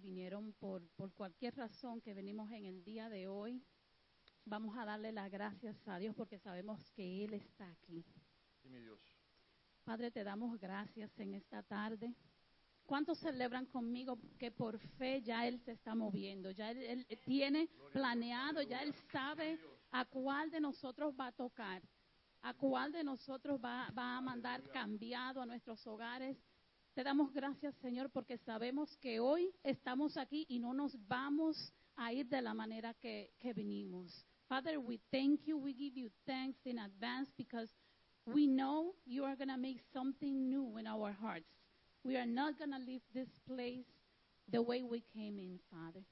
si vinieron por, por cualquier razón que venimos en el día de hoy, vamos a darle las gracias a Dios porque sabemos que Él está aquí. Sí, mi Dios. Padre, te damos gracias en esta tarde. ¿Cuántos celebran conmigo que por fe ya Él se está moviendo? Ya Él, él tiene planeado, ya Él sabe a cuál de nosotros va a tocar, a cuál de nosotros va, va a mandar cambiado a nuestros hogares. Te damos gracias, Señor, porque sabemos que hoy estamos aquí y no nos vamos a ir de la manera que, que vinimos. Father, we thank you. We give you thanks in advance because we know you are going to make something new in our hearts. We are not going to leave this place the way we came in, Father.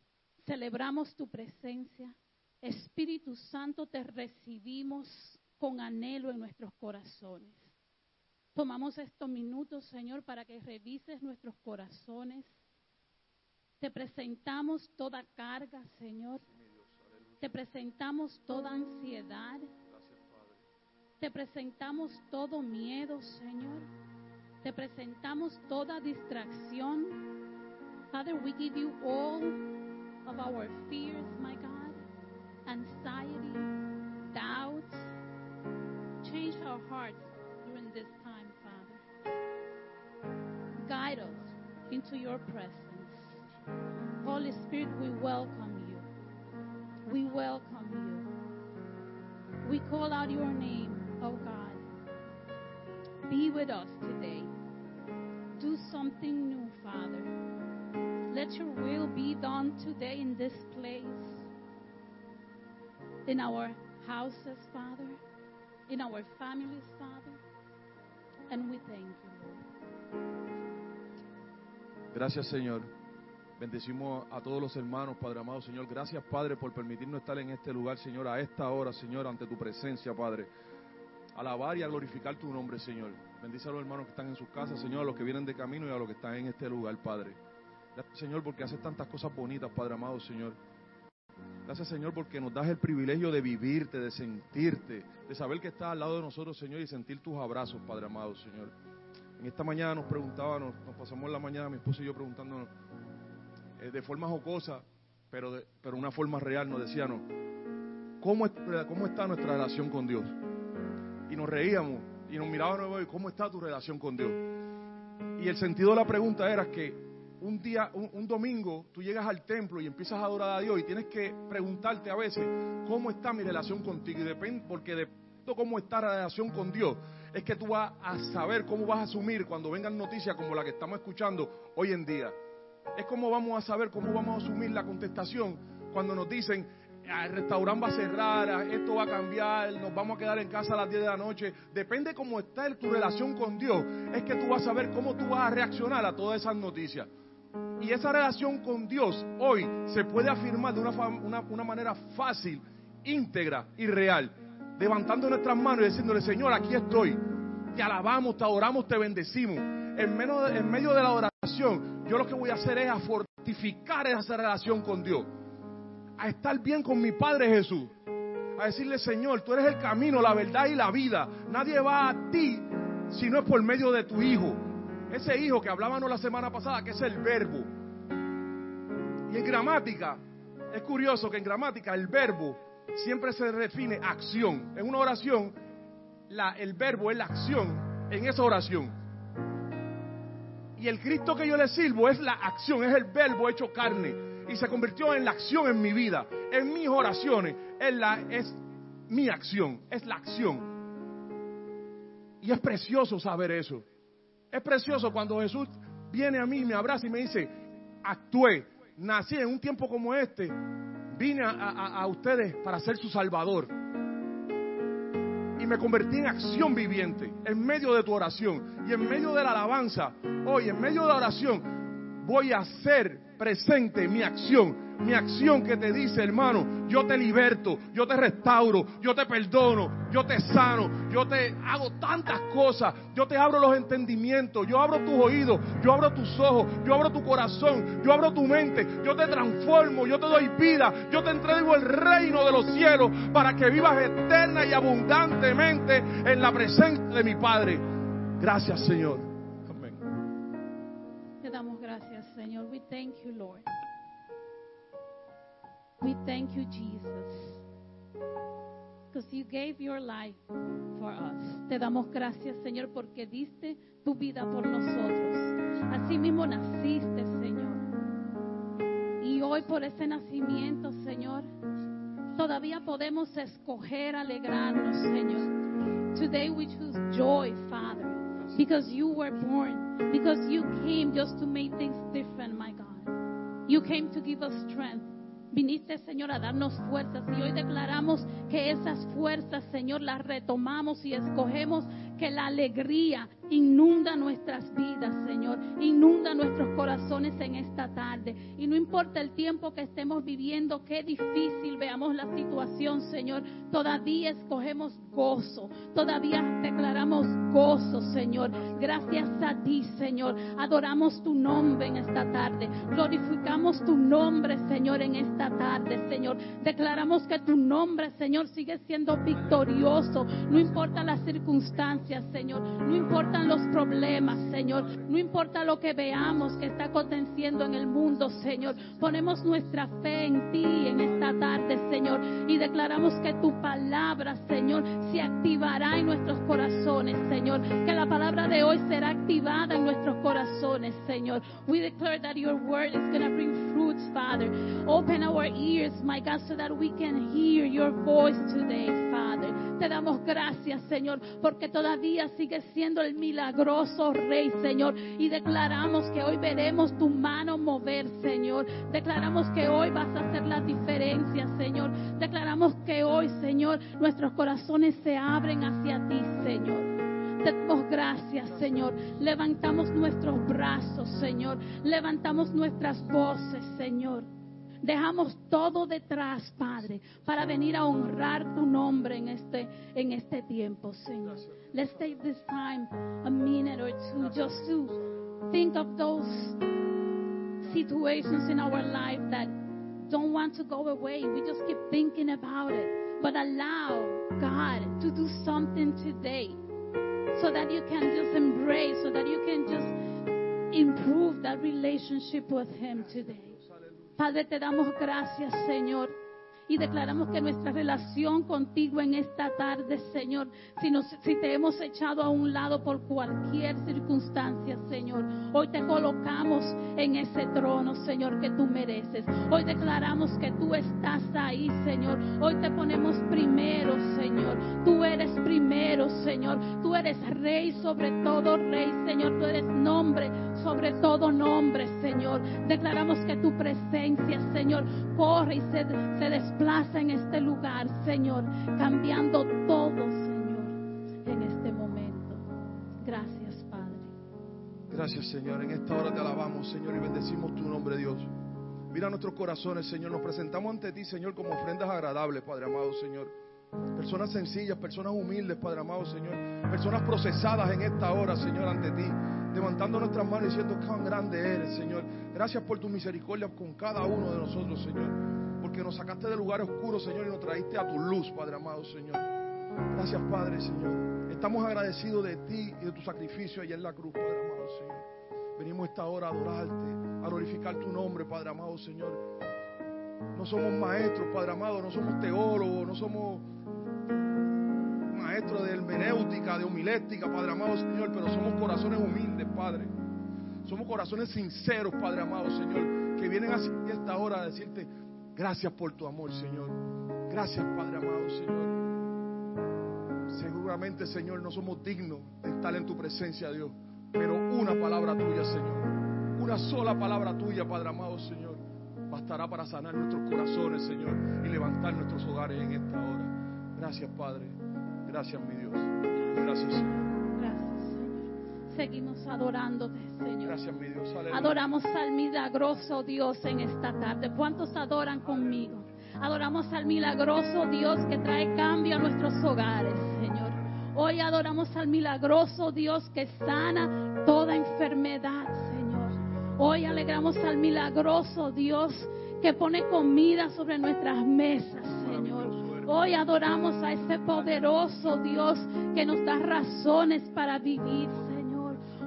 Celebramos tu presencia. Espíritu Santo, te recibimos con anhelo en nuestros corazones. Tomamos estos minutos, Señor, para que revises nuestros corazones. Te presentamos toda carga, Señor. Te presentamos toda ansiedad. Te presentamos todo miedo, Señor. Te presentamos toda distracción. Father, we give you all of our fears, my God, anxiety, doubts. Change our hearts into your presence. Holy Spirit, we welcome you. We welcome you. We call out your name, oh God. Be with us today. Do something new, Father. Let your will be done today in this place, in our houses, Father, in our families, Father. And we thank you, Lord. Gracias, Señor. Bendecimos a todos los hermanos, Padre amado, Señor. Gracias, Padre, por permitirnos estar en este lugar, Señor, a esta hora, Señor, ante tu presencia, Padre. Alabar y a glorificar tu nombre, Señor. Bendice a los hermanos que están en sus casas, Señor, a los que vienen de camino y a los que están en este lugar, Padre. Gracias, Señor, porque haces tantas cosas bonitas, Padre amado, Señor. Gracias, Señor, porque nos das el privilegio de vivirte, de sentirte, de saber que estás al lado de nosotros, Señor, y sentir tus abrazos, Padre amado, Señor. En esta mañana nos preguntábamos, nos pasamos la mañana, mi esposo y yo preguntándonos, eh, de forma jocosa, pero de pero una forma real, nos decíamos, ¿cómo, es- ¿cómo está nuestra relación con Dios? Y nos reíamos y nos mirábamos y ¿cómo está tu relación con Dios? Y el sentido de la pregunta era que un día, un, un domingo, tú llegas al templo y empiezas a adorar a Dios y tienes que preguntarte a veces, ¿cómo está mi relación contigo? Y depende, porque de cómo está la relación con Dios, es que tú vas a saber cómo vas a asumir cuando vengan noticias como la que estamos escuchando hoy en día. Es como vamos a saber cómo vamos a asumir la contestación cuando nos dicen, "Ah, el restaurante va a cerrar, ah, esto va a cambiar, nos vamos a quedar en casa a las 10 de la noche. Depende cómo está tu relación con Dios, es que tú vas a saber cómo tú vas a reaccionar a todas esas noticias. Y esa relación con Dios hoy se puede afirmar de una- una manera fácil, íntegra y real. Levantando nuestras manos y diciéndole, Señor, aquí estoy. Te alabamos, te adoramos, te bendecimos. En medio, de, la oración, yo lo que voy a hacer es fortificar esa relación con Dios. A estar bien con mi Padre Jesús. A decirle, Señor, tú eres el camino, la verdad y la vida. Nadie va a ti si no es por medio de tu Hijo. Ese Hijo que hablábamos la semana pasada, que es el verbo. Y en gramática, es curioso que en gramática el verbo siempre se define acción. En una oración, la, el verbo es la acción en esa oración. Y el Cristo que yo le sirvo es la acción, es el verbo hecho carne. Y se convirtió en la acción en mi vida, en mis oraciones. Es, la, es mi acción, es la acción. Y es precioso saber eso. Es precioso cuando Jesús viene a mí, me abraza y me dice, actué, nací en un tiempo como este, vine a, a- ustedes para ser su salvador. Y me convertí en acción viviente, en medio de tu oración y en medio de la alabanza. Hoy, en medio de la oración, voy a hacer presente mi acción. Mi acción que te dice, hermano, yo te liberto, yo te restauro, yo te perdono, yo te sano, yo te hago tantas cosas, yo te abro los entendimientos, yo abro tus oídos, yo abro tus ojos, yo abro tu corazón, yo abro tu mente, yo te transformo, yo te doy vida, yo te entrego el reino de los cielos para que vivas eterna y abundantemente en la presencia de mi Padre. Gracias, Señor. Amén. Te damos gracias, Señor. We thank you, Lord. We thank you, Jesus. Because you gave your life for us. Te damos gracias, Señor, porque diste tu vida por nosotros. Así mismo naciste, Señor. Y hoy por ese nacimiento, Señor, todavía podemos escoger alegrarnos, Señor. Today we choose joy, Father, because you were born, because you came just to make things different, my God. You came to give us strength. Viniste, Señor, a darnos fuerzas y hoy declaramos que esas fuerzas, Señor, las retomamos y escogemos que la alegría inunda nuestras vidas, Señor, inunda nuestros corazones en esta tarde. Y no importa el tiempo que estemos viviendo, qué difícil veamos la situación, Señor, todavía escogemos gozo, todavía declaramos gozo, Señor. Gracias a ti, Señor. Adoramos tu nombre en esta tarde. Glorificamos tu nombre, Señor, en esta tarde, Señor. Declaramos que tu nombre, Señor, sigue siendo victorioso. No importa las circunstancias, Señor. No importa los problemas, Señor. No importa lo que veamos que está aconteciendo en el mundo, Señor. Ponemos nuestra fe en ti en esta tarde, Señor. Y declaramos que tu palabra, Señor, se activará en nuestros corazones, Señor. Que la palabra de hoy será activada en nuestros corazones, Señor. We declare that your word is going to bring fruits, Father. Open our ears, my God, so that we can hear your voice today, Father. Te damos gracias, Señor, porque todavía sigue siendo el milagroso Rey, Señor. Y declaramos que hoy veremos tu mano mover, Señor. Declaramos que hoy vas a hacer la diferencia, Señor. Declaramos que hoy, Señor, nuestros corazones se abren hacia ti, Señor. Te damos gracias, Señor. Levantamos nuestros brazos, Señor. Levantamos nuestras voces, Señor. Dejamos todo detrás, Padre, para venir a honrar tu nombre en este, en este tiempo, Señor. Let's take this time, a minute or two, just to think of those situations in our life that don't want to go away. We just keep thinking about it. But allow God to do something today so that you can just embrace, so that you can just improve that relationship with Him today. Padre, te damos gracias, Señor. Y declaramos que nuestra relación contigo en esta tarde, Señor, si, nos, si te hemos echado a un lado por cualquier circunstancia, Señor, hoy te colocamos en ese trono, Señor, que tú mereces. Hoy declaramos que tú estás ahí, Señor. Hoy te ponemos primero, Señor. Tú eres primero, Señor. Tú eres rey sobre todo rey, Señor. Tú eres nombre sobre todo nombre, Señor. Declaramos que tu presencia, Señor, corre y se, se desplaza en este lugar, Señor, cambiando todo, Señor, en este momento. Gracias, Padre. Gracias, Señor. En esta hora te alabamos, Señor, y bendecimos tu nombre, Dios. Mira nuestros corazones, Señor. Nos presentamos ante ti, Señor, como ofrendas agradables, Padre amado, Señor. Personas sencillas, personas humildes, Padre amado, Señor. Personas procesadas en esta hora, Señor, ante ti levantando nuestras manos diciendo cuán grande eres, Señor. Gracias por tu misericordia con cada uno de nosotros, Señor. Porque nos sacaste del lugar oscuro, Señor, y nos traíste a tu luz, Padre amado, Señor. Gracias, Padre, Señor. Estamos agradecidos de ti y de tu sacrificio allá en la cruz, Padre amado, Señor. Venimos esta hora a adorarte, a glorificar tu nombre, Padre amado, Señor. No somos maestros, Padre amado, no somos teólogos, no somos maestros de hermenéutica, de homilética, Padre amado, Señor, pero somos corazones humildes, Padre. Somos corazones sinceros, Padre amado, Señor, que vienen así esta hora a decirte gracias por tu amor, Señor. Gracias, Padre amado, Señor. Seguramente, Señor, no somos dignos de estar en tu presencia, Dios, pero una palabra tuya, Señor. Una sola palabra tuya, Padre amado, Señor, bastará para sanar nuestros corazones, Señor, y levantar nuestros hogares en esta hora. Gracias, Padre. Gracias, mi Dios. Gracias, Señor. Seguimos adorándote, Señor. Gracias, mi Dios. Aleluya. Adoramos al milagroso Dios en esta tarde. ¿Cuántos adoran conmigo? Adoramos al milagroso Dios que trae cambio a nuestros hogares, Señor. Hoy adoramos al milagroso Dios que sana toda enfermedad, Señor. Hoy alegramos al milagroso Dios que pone comida sobre nuestras mesas, Señor. Hoy adoramos a ese poderoso Dios que nos da razones para vivir.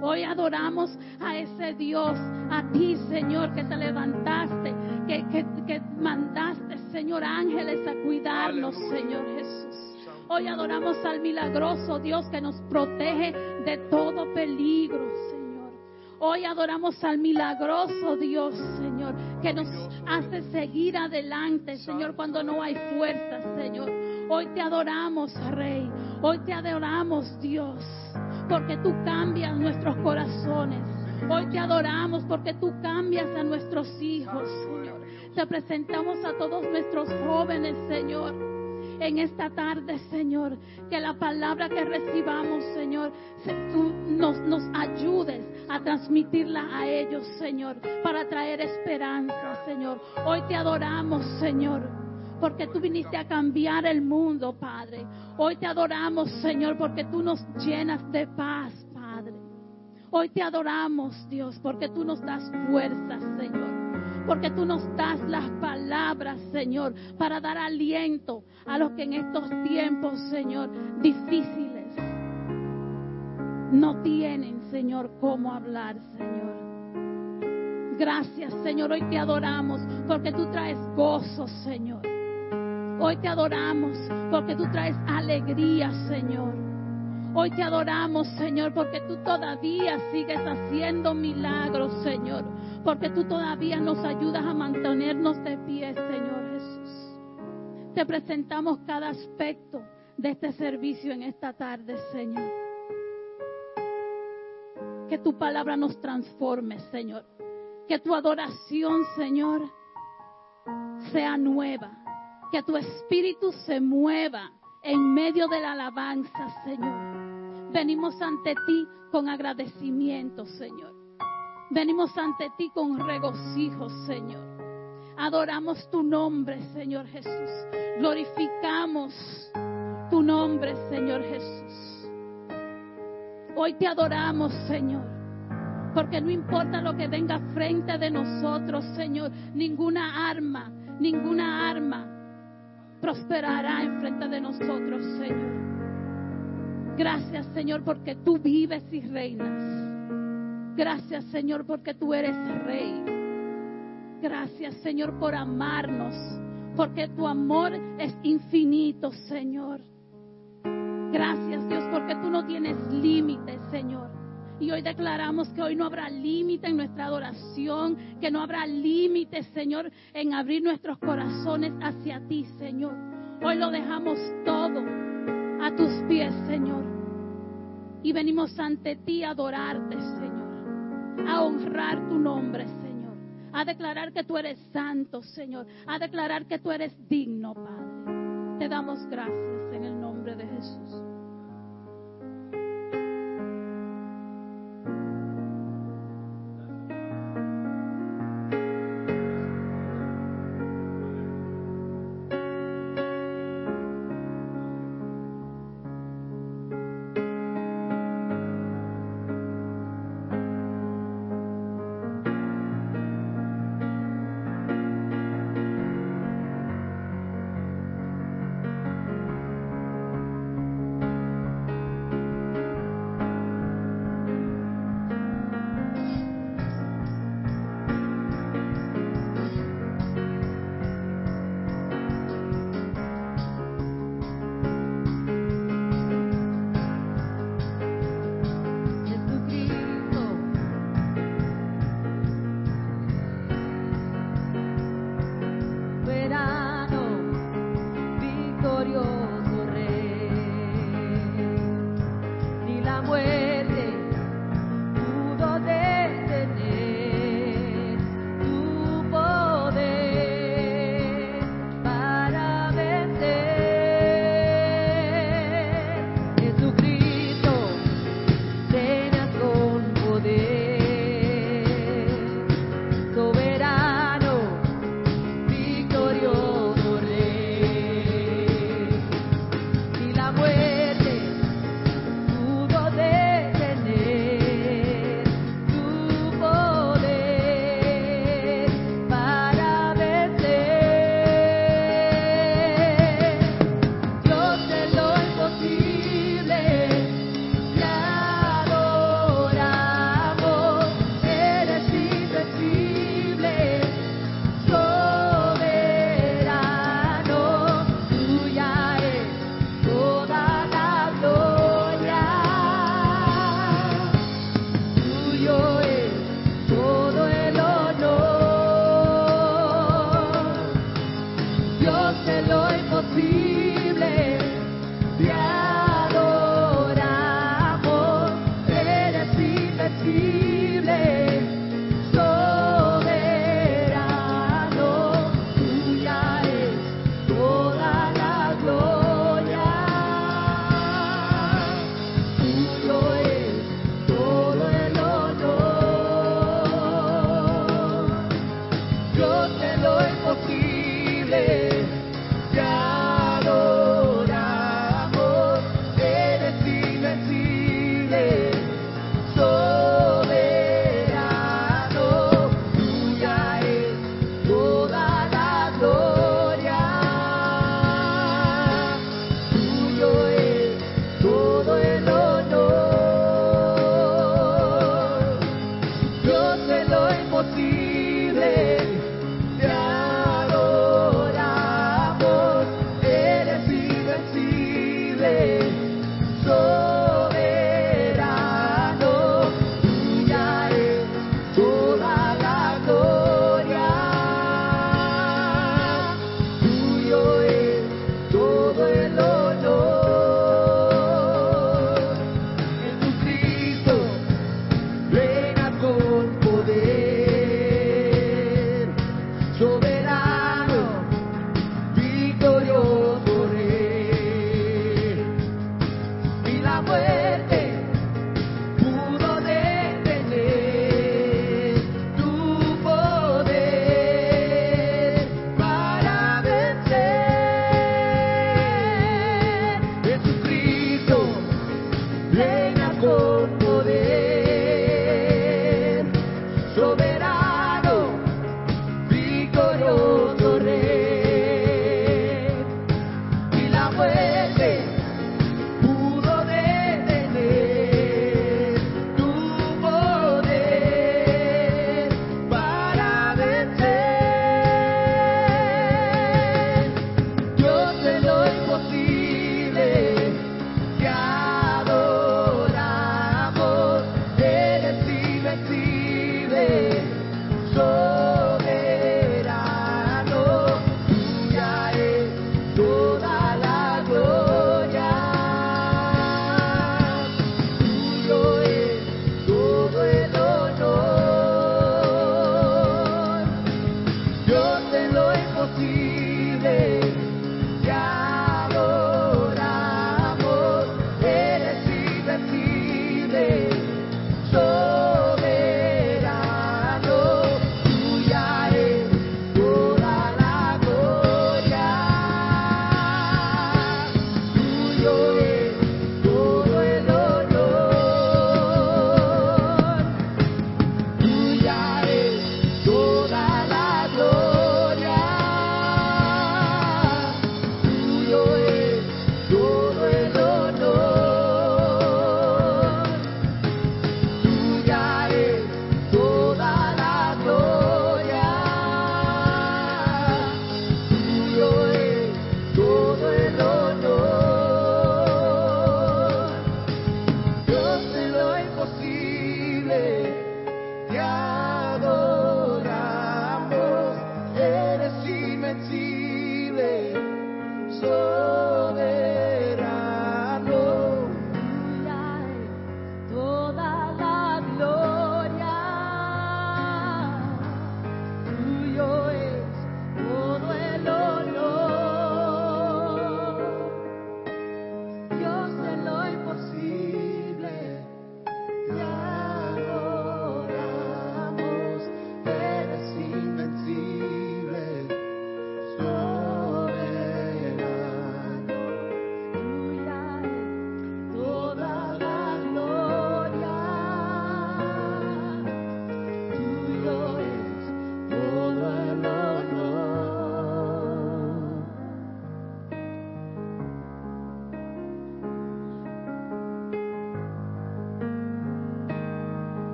Hoy adoramos a ese Dios a ti, Señor, que te levantaste, que, que, que mandaste, Señor, ángeles a cuidarnos. Señor Jesús. Hoy adoramos al milagroso Dios que nos protege de todo peligro, Señor. Hoy adoramos al milagroso Dios, Señor, que nos hace seguir adelante, Señor, cuando no hay fuerzas, Señor. Hoy te adoramos, Rey. Hoy te adoramos, Dios, porque tú cambias nuestros corazones. Hoy te adoramos porque tú cambias a nuestros hijos, Señor. Te presentamos a todos nuestros jóvenes, Señor en esta tarde, Señor. Que la palabra que recibamos, Señor, se- tú nos ayudes a transmitirla a ellos, Señor, para traer esperanza, Señor. Hoy te adoramos, Señor. Porque tú viniste a cambiar el mundo, Padre. Hoy te adoramos, Señor, porque tú nos llenas de paz, Padre. Hoy te adoramos, Dios, porque tú nos das fuerzas, Señor porque tú nos das las palabras, Señor, para dar aliento a los que en estos tiempos, Señor, difíciles no tienen, Señor, cómo hablar, Señor. Gracias, Señor, hoy te adoramos porque tú traes gozo, Señor. Hoy te adoramos porque tú traes alegría, Señor. Hoy te adoramos, Señor, porque tú todavía sigues haciendo milagros, Señor. Porque tú todavía nos ayudas a mantenernos de pie, Señor Jesús. Te presentamos cada aspecto de este servicio en esta tarde, Señor. Que tu palabra nos transforme, Señor. Que tu adoración, Señor, sea nueva. Que tu espíritu se mueva en medio de la alabanza, Señor. Venimos ante ti con agradecimiento, Señor. Venimos ante ti con regocijo, Señor. Adoramos tu nombre, Señor Jesús. Glorificamos tu nombre, Señor Jesús. Hoy te adoramos, Señor. Porque no importa lo que venga frente de nosotros, Señor, ninguna arma, ninguna arma prosperará enfrente de nosotros, Señor. Gracias, Señor, porque tú vives y reinas. Gracias, Señor, porque tú eres rey. Gracias, Señor, por amarnos, porque tu amor es infinito, Señor. Gracias, Dios, porque tú no tienes límites, Señor. Y hoy declaramos que hoy no habrá límite en nuestra adoración, que no habrá límite, Señor, en abrir nuestros corazones hacia ti, Señor. Hoy lo dejamos todo a tus pies, Señor. Y venimos ante ti a adorarte, Señor. A honrar tu nombre, Señor. A declarar que tú eres santo, Señor. A declarar que tú eres digno, Padre. Te damos gracias en el nombre de Jesús.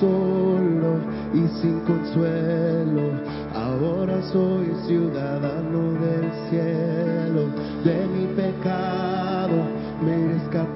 solo y sin consuelo. Ahora soy ciudadano del cielo, de mi pecado me rescató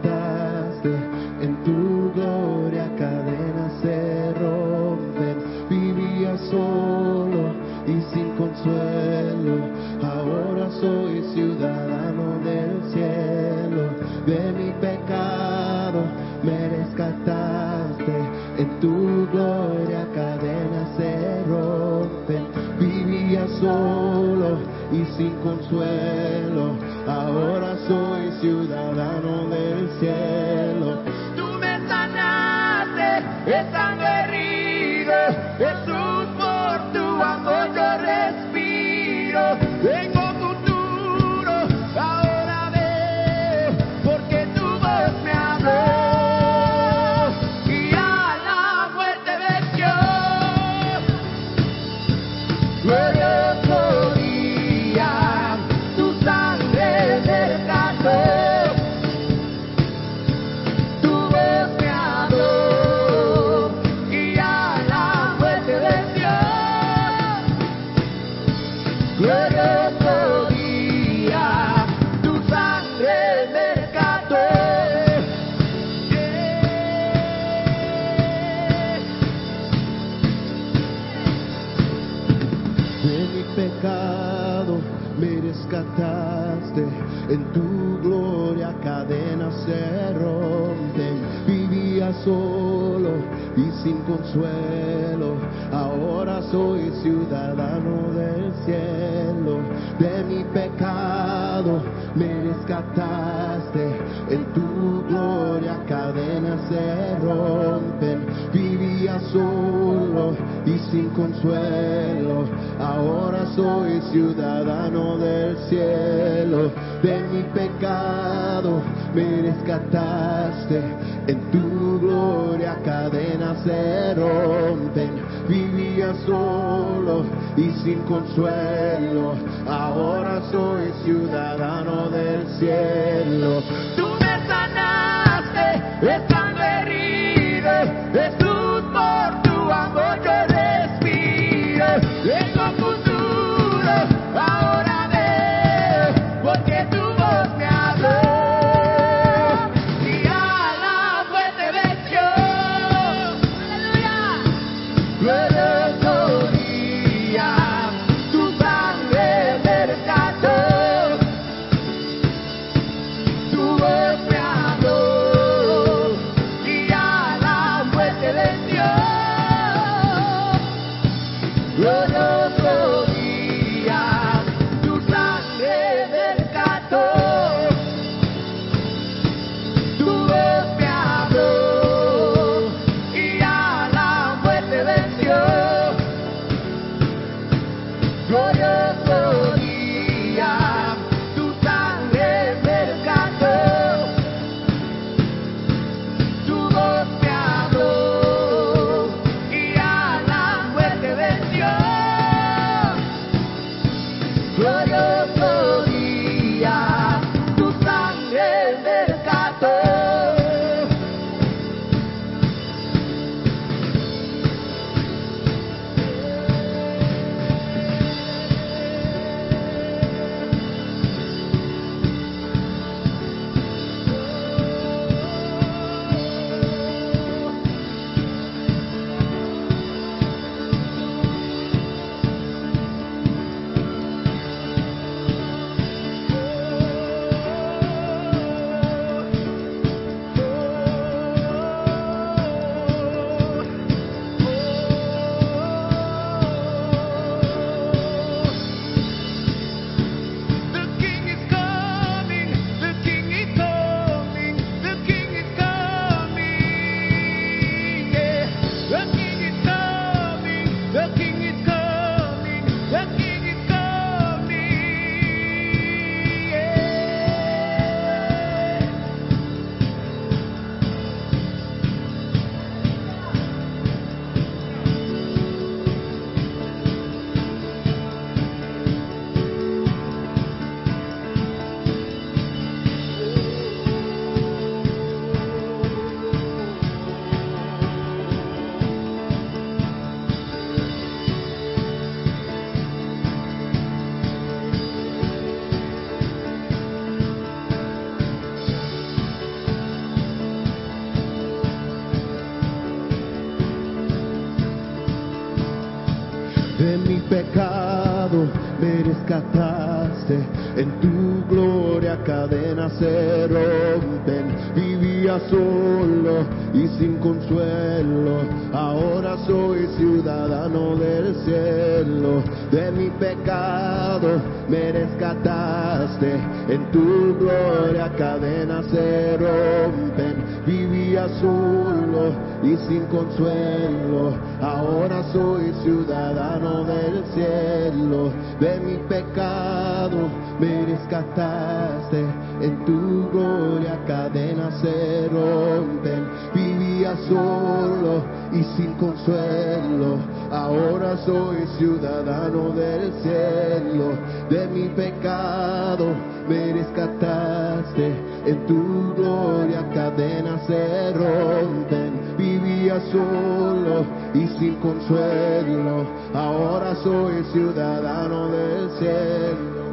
rescataste, en tu gloria cadenas se rompen. Vivía solo y sin consuelo, ahora soy ciudadano del cielo. De mi pecado me rescataste, en tu gloria cadenas se rompen. Vivía solo y sin consuelo, ahora soy ciudadano del me rescataste, en tu gloria cadenas se rompen, vivía solo y sin consuelo, ahora soy ciudadano del cielo. Rescataste, en tu gloria cadenas se rompen. Vivía solo y sin consuelo, ahora soy ciudadano del cielo. De mi pecado me rescataste, en tu gloria cadenas se rompen. Vivía solo sin consuelo, ahora soy ciudadano del cielo. De mi pecado me rescataste, en tu gloria cadenas se rompen. Vivía solo y sin consuelo, ahora soy ciudadano del cielo. De mi pecado me rescataste, en tu gloria cadenas se rompen. Vivía solo y sin consuelo, ahora soy ciudadano del cielo.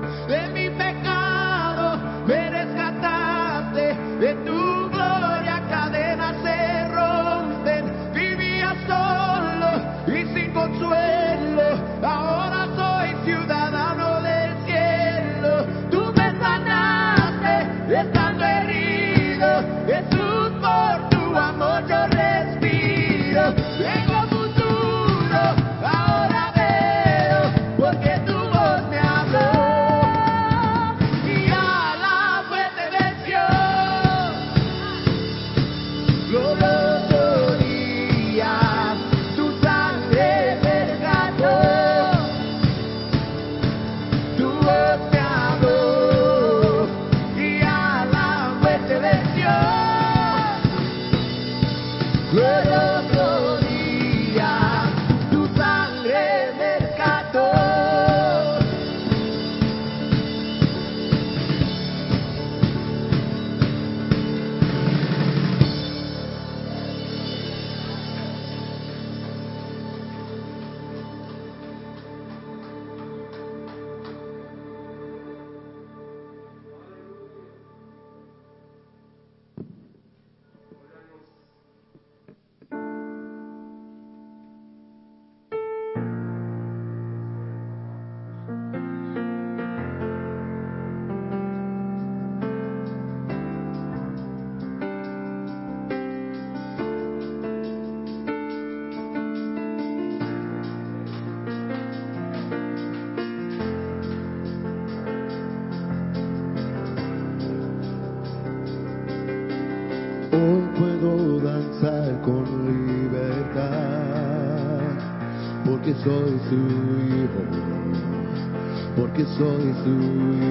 Su hijo, porque soy su hijo.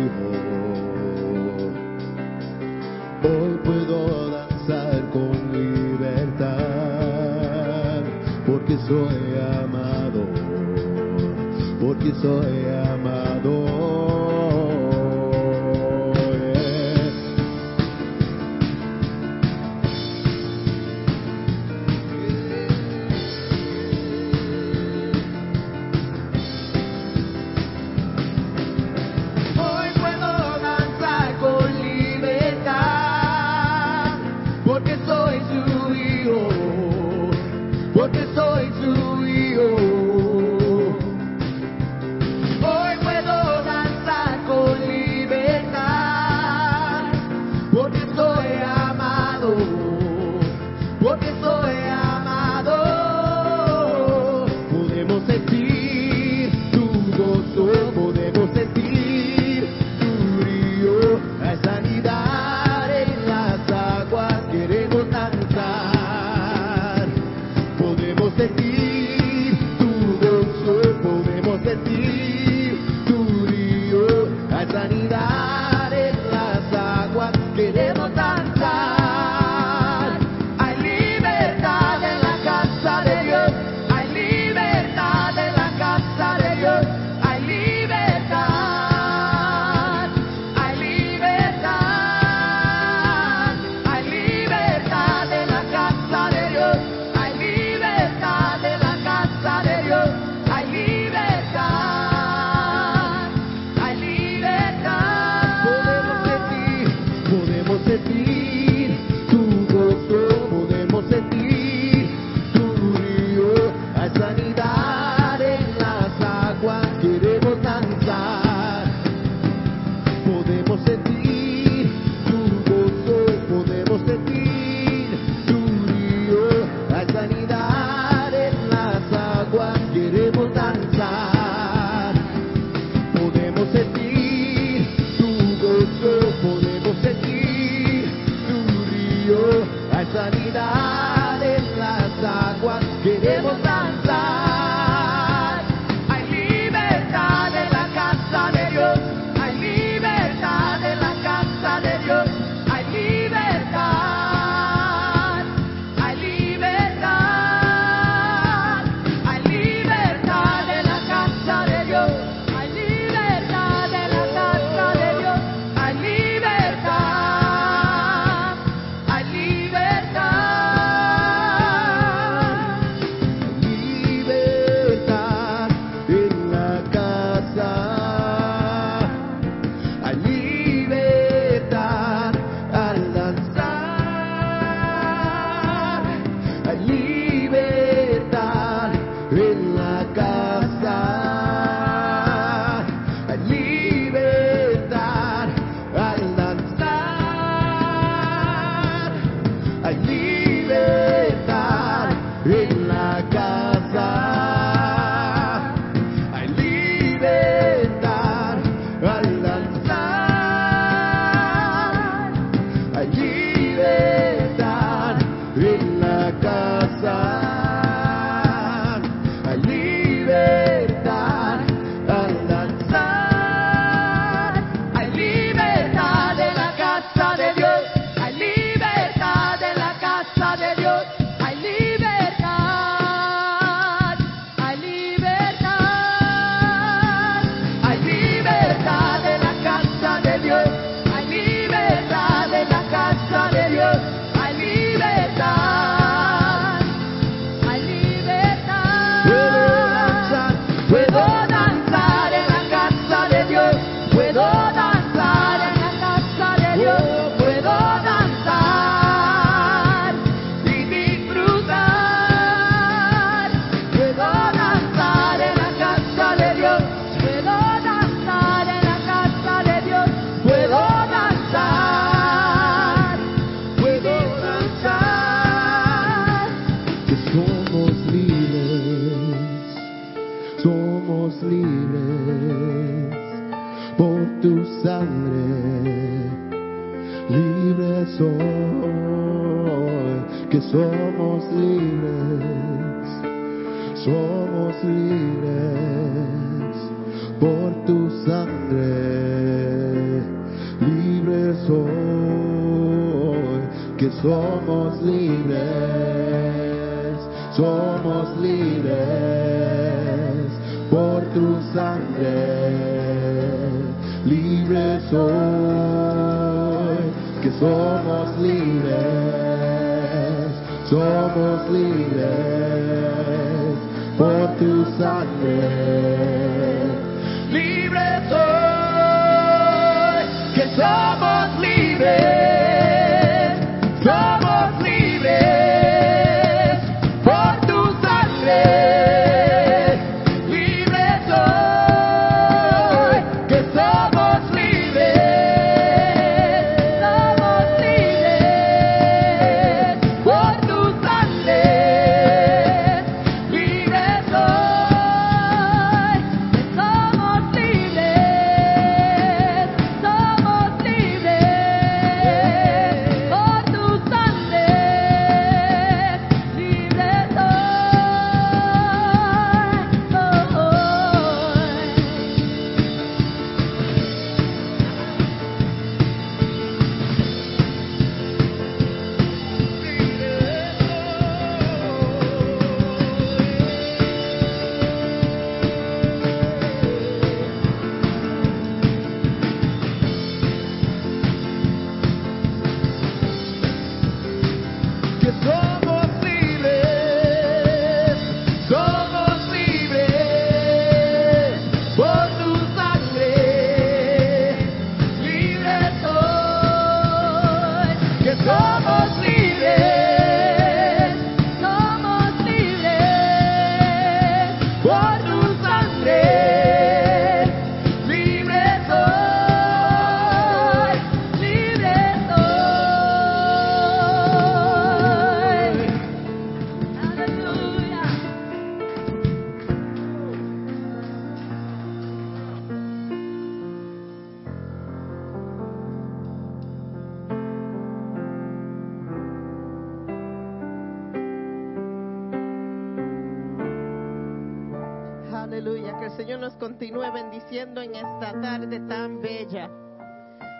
Señor nos continúe bendiciendo en esta tarde tan bella.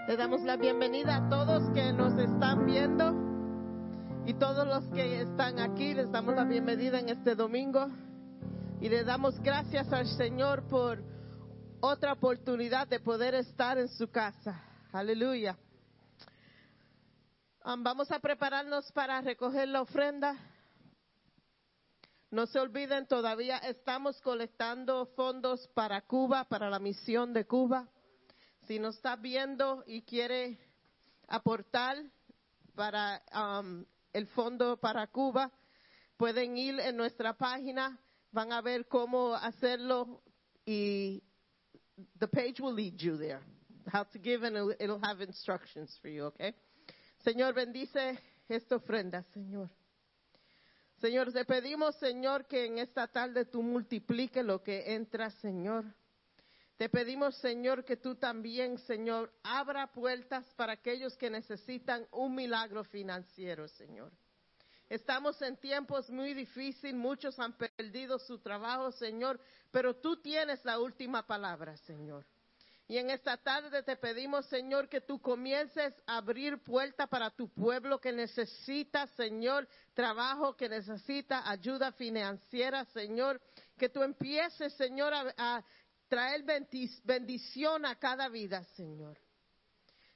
Le damos la bienvenida a todos que nos están viendo y todos los que están aquí, les damos la bienvenida en este domingo y le damos gracias al Señor por otra oportunidad de poder estar en su casa. Aleluya. Um, vamos a prepararnos para recoger la ofrenda. No se olviden, todavía estamos colectando fondos para Cuba, para la misión de Cuba. Si nos está viendo y quiere aportar para um, el fondo para Cuba, pueden ir en nuestra página, van a ver cómo hacerlo y the page will lead you there. How to give and it'll, it'll have instructions for you, okay? Señor, bendice esta ofrenda, Señor. Señor, te pedimos, Señor, que en esta tarde tú multipliques lo que entra, Señor. Te pedimos, Señor, que tú también, Señor, abra puertas para aquellos que necesitan un milagro financiero, Señor. Estamos en tiempos muy difíciles, muchos han perdido su trabajo, Señor, pero tú tienes la última palabra, Señor. Y en esta tarde te pedimos, Señor, que tú comiences a abrir puertas para tu pueblo que necesita, Señor, trabajo, que necesita ayuda financiera, Señor. Que tú empieces, Señor, a, a traer bendic- bendición a cada vida, Señor.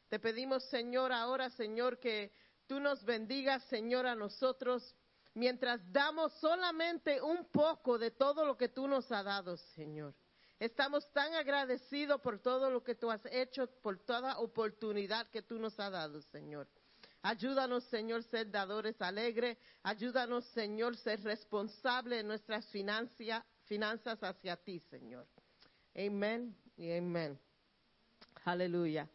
Te pedimos, Señor, ahora, Señor, que tú nos bendigas, Señor, a nosotros, mientras damos solamente un poco de todo lo que tú nos has dado, Señor. Estamos tan agradecidos por todo lo que tú has hecho, por toda oportunidad que tú nos has dado, Señor. Ayúdanos, Señor, ser dadores alegres. Ayúdanos, Señor, ser responsables en nuestras finanzas hacia ti, Señor. Amén y amén. Aleluya.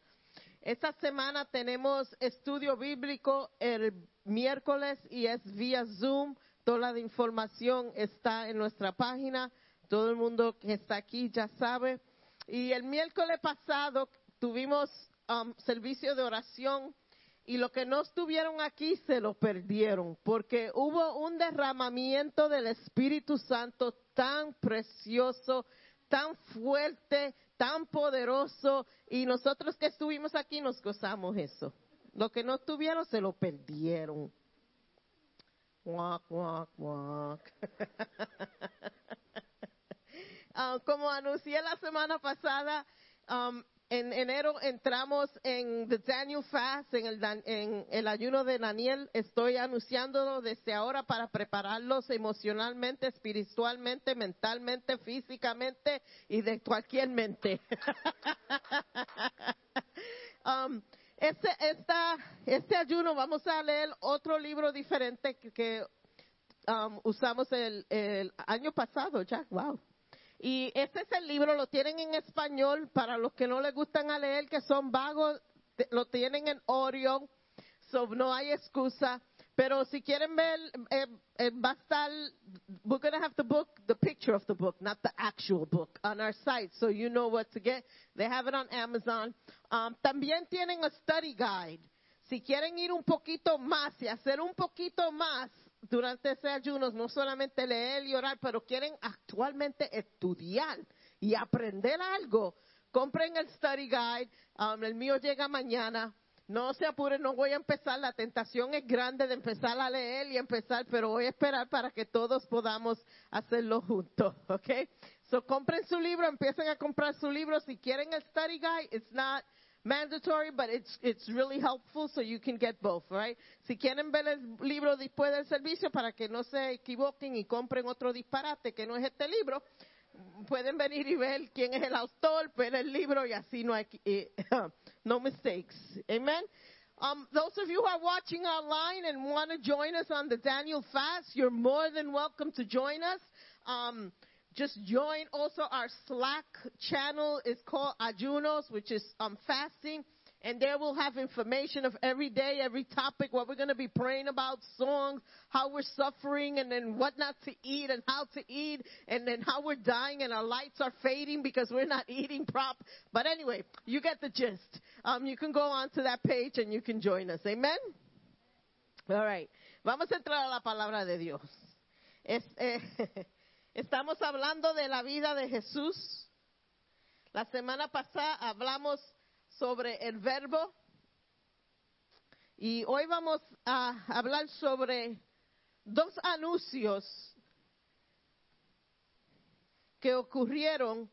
Esta semana tenemos estudio bíblico el miércoles y es vía Zoom. Toda la información está en nuestra página. Todo el mundo que está aquí ya sabe. Y el miércoles pasado tuvimos um, servicio de oración y los que no estuvieron aquí se lo perdieron porque hubo un derramamiento del Espíritu Santo tan precioso, tan fuerte, tan poderoso y nosotros que estuvimos aquí nos gozamos eso. Los que no estuvieron se lo perdieron. Walk, walk, walk. Ah, como anuncié la semana pasada, um, en enero entramos en The Daniel Fast, en el, en el ayuno de Daniel. Estoy anunciándolo desde ahora para prepararlos emocionalmente, espiritualmente, mentalmente, físicamente y de cualquier mente. Um, este, esta, este ayuno vamos a leer otro libro diferente que, que, um, usamos el, el año pasado ya. Wow. Y este es el libro, lo tienen en español para los que no les gustan a leer, que son vagos, lo tienen en Orion, so no hay excusa. Pero si quieren ver, eh, eh, va a estar, we're going to have the book, the picture of the book, not the actual book, on our site, so you know what to get. They have it on Amazon. Um, también tienen a study guide. Si quieren ir un poquito más y hacer un poquito más durante ese ayuno, no solamente leer y orar, pero quieren actualmente estudiar y aprender algo, compren el study guide. Um, el mío llega mañana. No se apuren, no voy a empezar. La tentación es grande de empezar a leer y empezar, pero voy a esperar para que todos podamos hacerlo juntos, ¿ok? So compren su libro, empiecen a comprar su libro. Si quieren el study guide, it's not mandatory, but it's, it's really helpful so you can get both, right? Si quieren ver el libro después del servicio para que no se equivoquen y compren otro disparate que no es este libro, pueden venir y ver quién es el autor, ver el libro y así no hay eh, no mistakes. Amen. Um, those of you who are watching online and want to join us on the Daniel fast, you're more than welcome to join us. Um, just join also our Slack channel. It's called Ajunos, which is um, fasting. And there we'll have information of every day, every topic, what we're going to be praying about, songs, how we're suffering, and then what not to eat, and how to eat, and then how we're dying, and our lights are fading because we're not eating prop. But anyway, you get the gist. Um, you can go on to that page and you can join us. Amen? All right. Vamos a entrar a la palabra de Dios. Es, eh, estamos hablando de la vida de Jesús. La semana pasada hablamos sobre el verbo y hoy vamos a hablar sobre dos anuncios que ocurrieron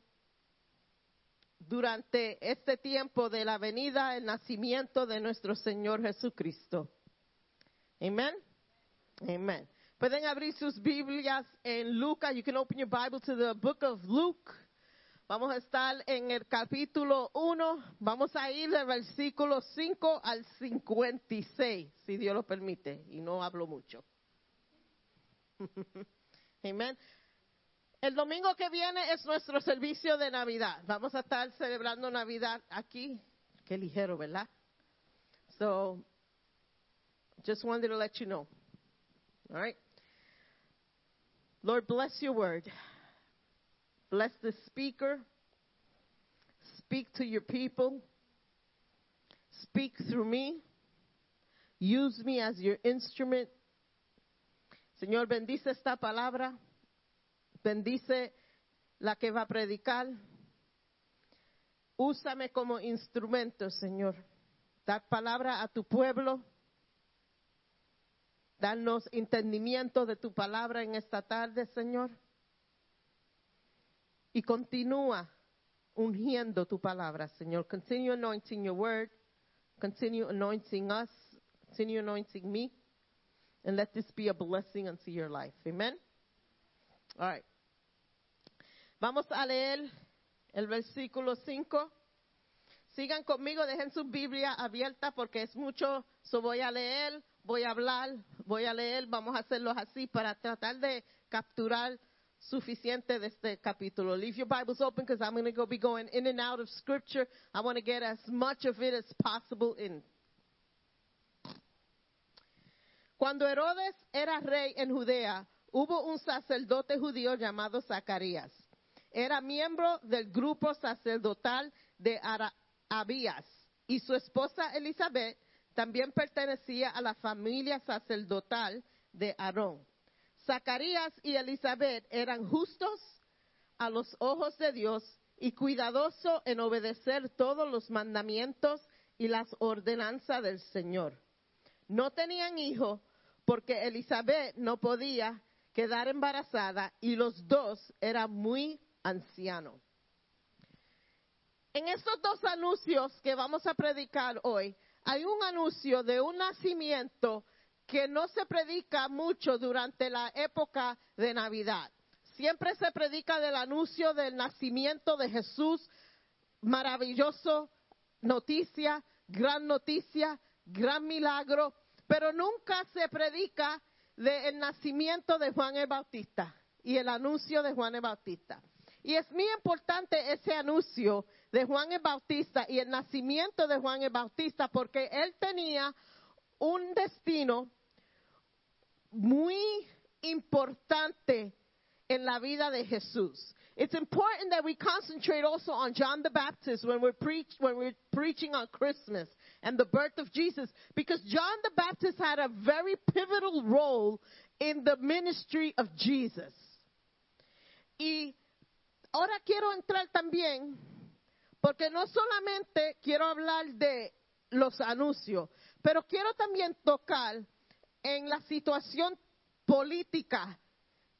durante este tiempo de la venida, el nacimiento de nuestro Señor Jesucristo. Amén. Amen. Pueden abrir sus Biblias en Lucas. You can open your Bible to the book of Luke. Vamos a estar en el capítulo 1. Vamos a ir del versículo 5 al 56, si Dios lo permite. Y no hablo mucho. Amén. El domingo que viene es nuestro servicio de Navidad. Vamos a estar celebrando Navidad aquí. Qué ligero, ¿verdad? So, just wanted to let you know. All right. Lord, bless your word. Bless the speaker. Speak to your people. Speak through me. Use me as your instrument. Señor, bendice esta palabra. Bendice la que va a predicar. Úsame como instrumento, Señor. Dar palabra a tu pueblo. Danos entendimiento de tu palabra en esta tarde, Señor. Y continúa ungiendo tu palabra, Señor. Continue anointing your word. Continue anointing us. Continue anointing me. And let this be a blessing unto your life. Amen. All right. Vamos a leer el versículo 5. Sigan conmigo, dejen su Biblia abierta porque es mucho. So voy a leer, voy a hablar, voy a leer. Vamos a hacerlo así para tratar de capturar suficiente de este capítulo. Leave your Bibles open because I'm going to be going in and out of Scripture. I want to get as much of it as possible in. Cuando Herodes era rey en Judea, hubo un sacerdote judío llamado Zacarías. era miembro del grupo sacerdotal de Ara- Abías y su esposa Elizabeth también pertenecía a la familia sacerdotal de Aarón. Zacarías y Elizabeth eran justos a los ojos de Dios y cuidadosos en obedecer todos los mandamientos y las ordenanzas del Señor. No tenían hijos porque Elizabeth no podía quedar embarazada y los dos eran muy ancianos. En estos dos anuncios que vamos a predicar hoy, hay un anuncio de un nacimiento que no se predica mucho durante la época de Navidad. Siempre se predica del anuncio del nacimiento de Jesús, maravilloso noticia, gran noticia, gran milagro, pero nunca se predica del nacimiento de Juan el Bautista y el anuncio de Juan el Bautista. Y es muy importante ese anuncio de Juan el Bautista y el nacimiento de Juan el Bautista porque él tenía un destino muy importante en la vida de Jesús. It's important that we concentrate also on John the Baptist when we're preach when we're preaching on Christmas and the birth of Jesus because John the Baptist had a very pivotal role in the ministry of Jesus. Y ahora quiero entrar también porque no solamente quiero hablar de los anuncios, pero quiero también tocar en la situación política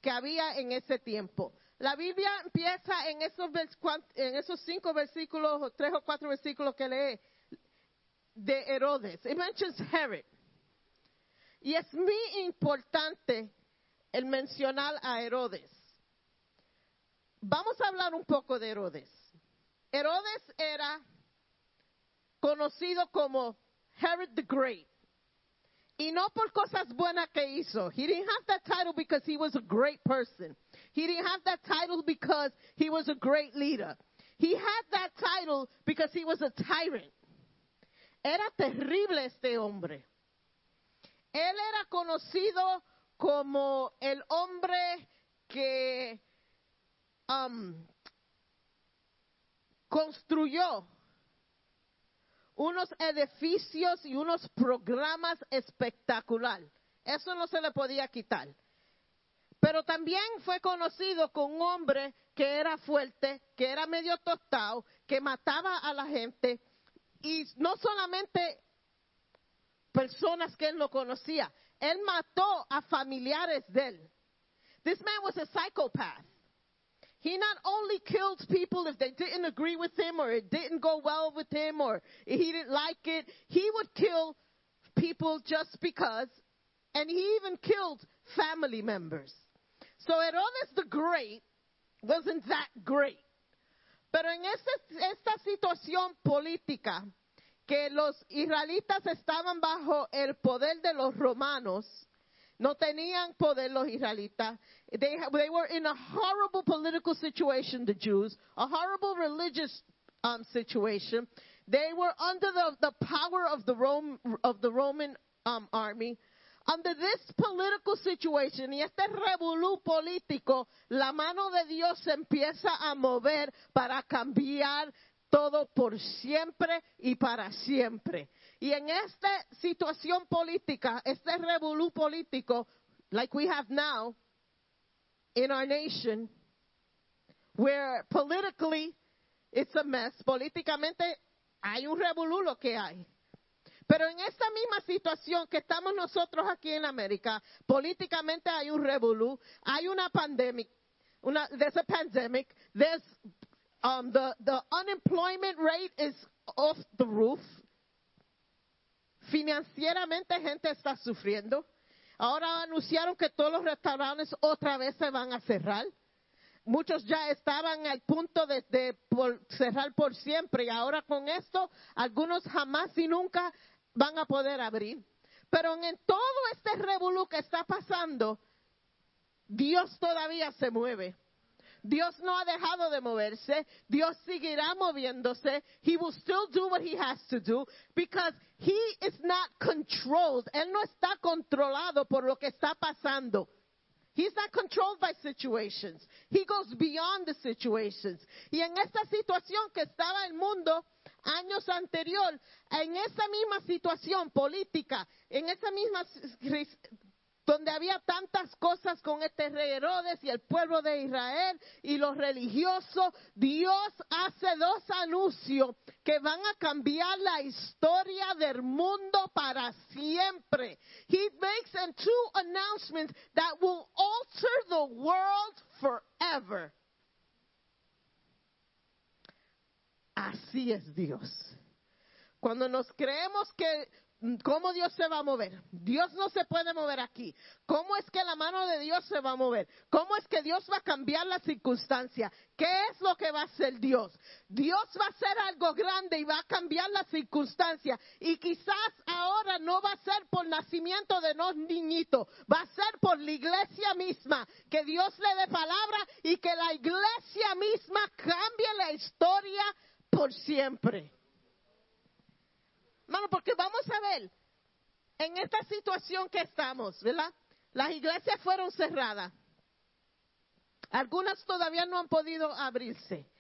que había en ese tiempo. La Biblia empieza en esos, cinco versículos, tres o cuatro versículos que lee, de Herodes. It mentions Herod. Y es muy importante el mencionar a Herodes. Vamos a hablar un poco de Herodes. Herodes era conocido como Herod the Great. Y no por cosas buenas que hizo. He didn't have that title because he was a great person. He didn't have that title because he was a great leader. He had that title because he was a tyrant. Era terrible este hombre. Él era conocido como el hombre que um, construyó unos edificios y unos programas espectacular. Eso no se le podía quitar. Pero también fue conocido como un hombre que era fuerte, que era medio tostado, que mataba a la gente y no solamente personas que él no conocía, él mató a familiares de él. This man was a psychopath. He not only killed people if they didn't agree with him or it didn't go well with him or he didn't like it. He would kill people just because, and he even killed family members. So Herodes the Great wasn't that great. Pero en este- esta situación política que los israelitas estaban bajo el poder de los romanos, no tenían poder los israelitas. They, they were in a horrible political situation, the Jews, a horrible religious um, situation. They were under the, the power of the, Rome, of the Roman um, army. Under this political situation y este revolú político, la mano de Dios se empieza a mover para cambiar todo por siempre y para siempre. Y en esta situación política, este revolú político, like we have now in our nation, where politically it's a mess, políticamente hay un revolú lo que hay. Pero en esta misma situación que estamos nosotros aquí en América, políticamente hay un revolú, hay una pandemia, una, there's a pandemic, there's um, the, the unemployment rate is off the roof. Financieramente gente está sufriendo. Ahora anunciaron que todos los restaurantes otra vez se van a cerrar. Muchos ya estaban al punto de, cerrar por siempre y ahora con esto algunos jamás y nunca van a poder abrir. Pero en todo este revolú que está pasando, Dios todavía se mueve. Dios no ha dejado de moverse. Dios seguirá moviéndose. He will still do what he has to do because he is not controlled. Él no está controlado por lo que está pasando. He's not controlled by situations. He goes beyond the situations. Y en esta situación que estaba el mundo años anterior, en esa misma situación política, en esa misma donde había tantas cosas con este rey Herodes y el pueblo de Israel y los religiosos, Dios hace dos anuncios que van a cambiar la historia del mundo para siempre. He makes two announcements that will alter the world forever. Así es Dios. Cuando nos creemos que ¿Cómo Dios se va a mover? Dios no se puede mover aquí. ¿Cómo es que la mano de Dios se va a mover? ¿Cómo es que Dios va a cambiar la circunstancia? ¿Qué es lo que va a hacer Dios? Dios va a hacer algo grande y va a cambiar la circunstancia. Y quizás ahora no va a ser por nacimiento de los niñitos, va a ser por la iglesia misma. Que Dios le dé palabra y que la iglesia misma cambie la historia por siempre. Hermano, porque vamos a ver, en esta situación que estamos, ¿verdad? Las iglesias fueron cerradas. Algunas todavía no han podido abrirse.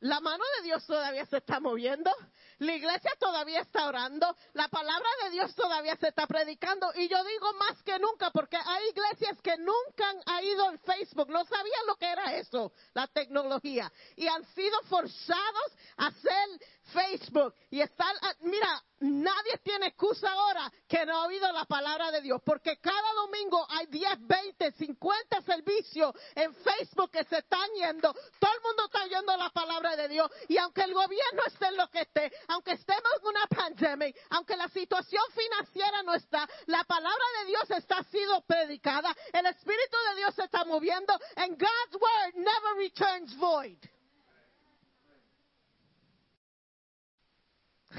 La mano de Dios todavía se está moviendo. La iglesia todavía está orando. La palabra de Dios todavía se está predicando. Y yo digo más que nunca, porque hay iglesias que nunca han ido al Facebook. No sabían lo que era eso, la tecnología. Y han sido forzados a hacer Facebook. Y estar, ah, mira, nadie tiene excusa ahora que no ha oído la palabra de Dios, porque cada domingo hay 10, 20, 50 servicios en Facebook que se están yendo, todo el mundo está oyendo la palabra de Dios, y aunque el gobierno esté en lo que esté, aunque estemos en una pandemia, aunque la situación financiera no está, la palabra de Dios está siendo predicada, el Espíritu de Dios se está moviendo, and God's word never returns void.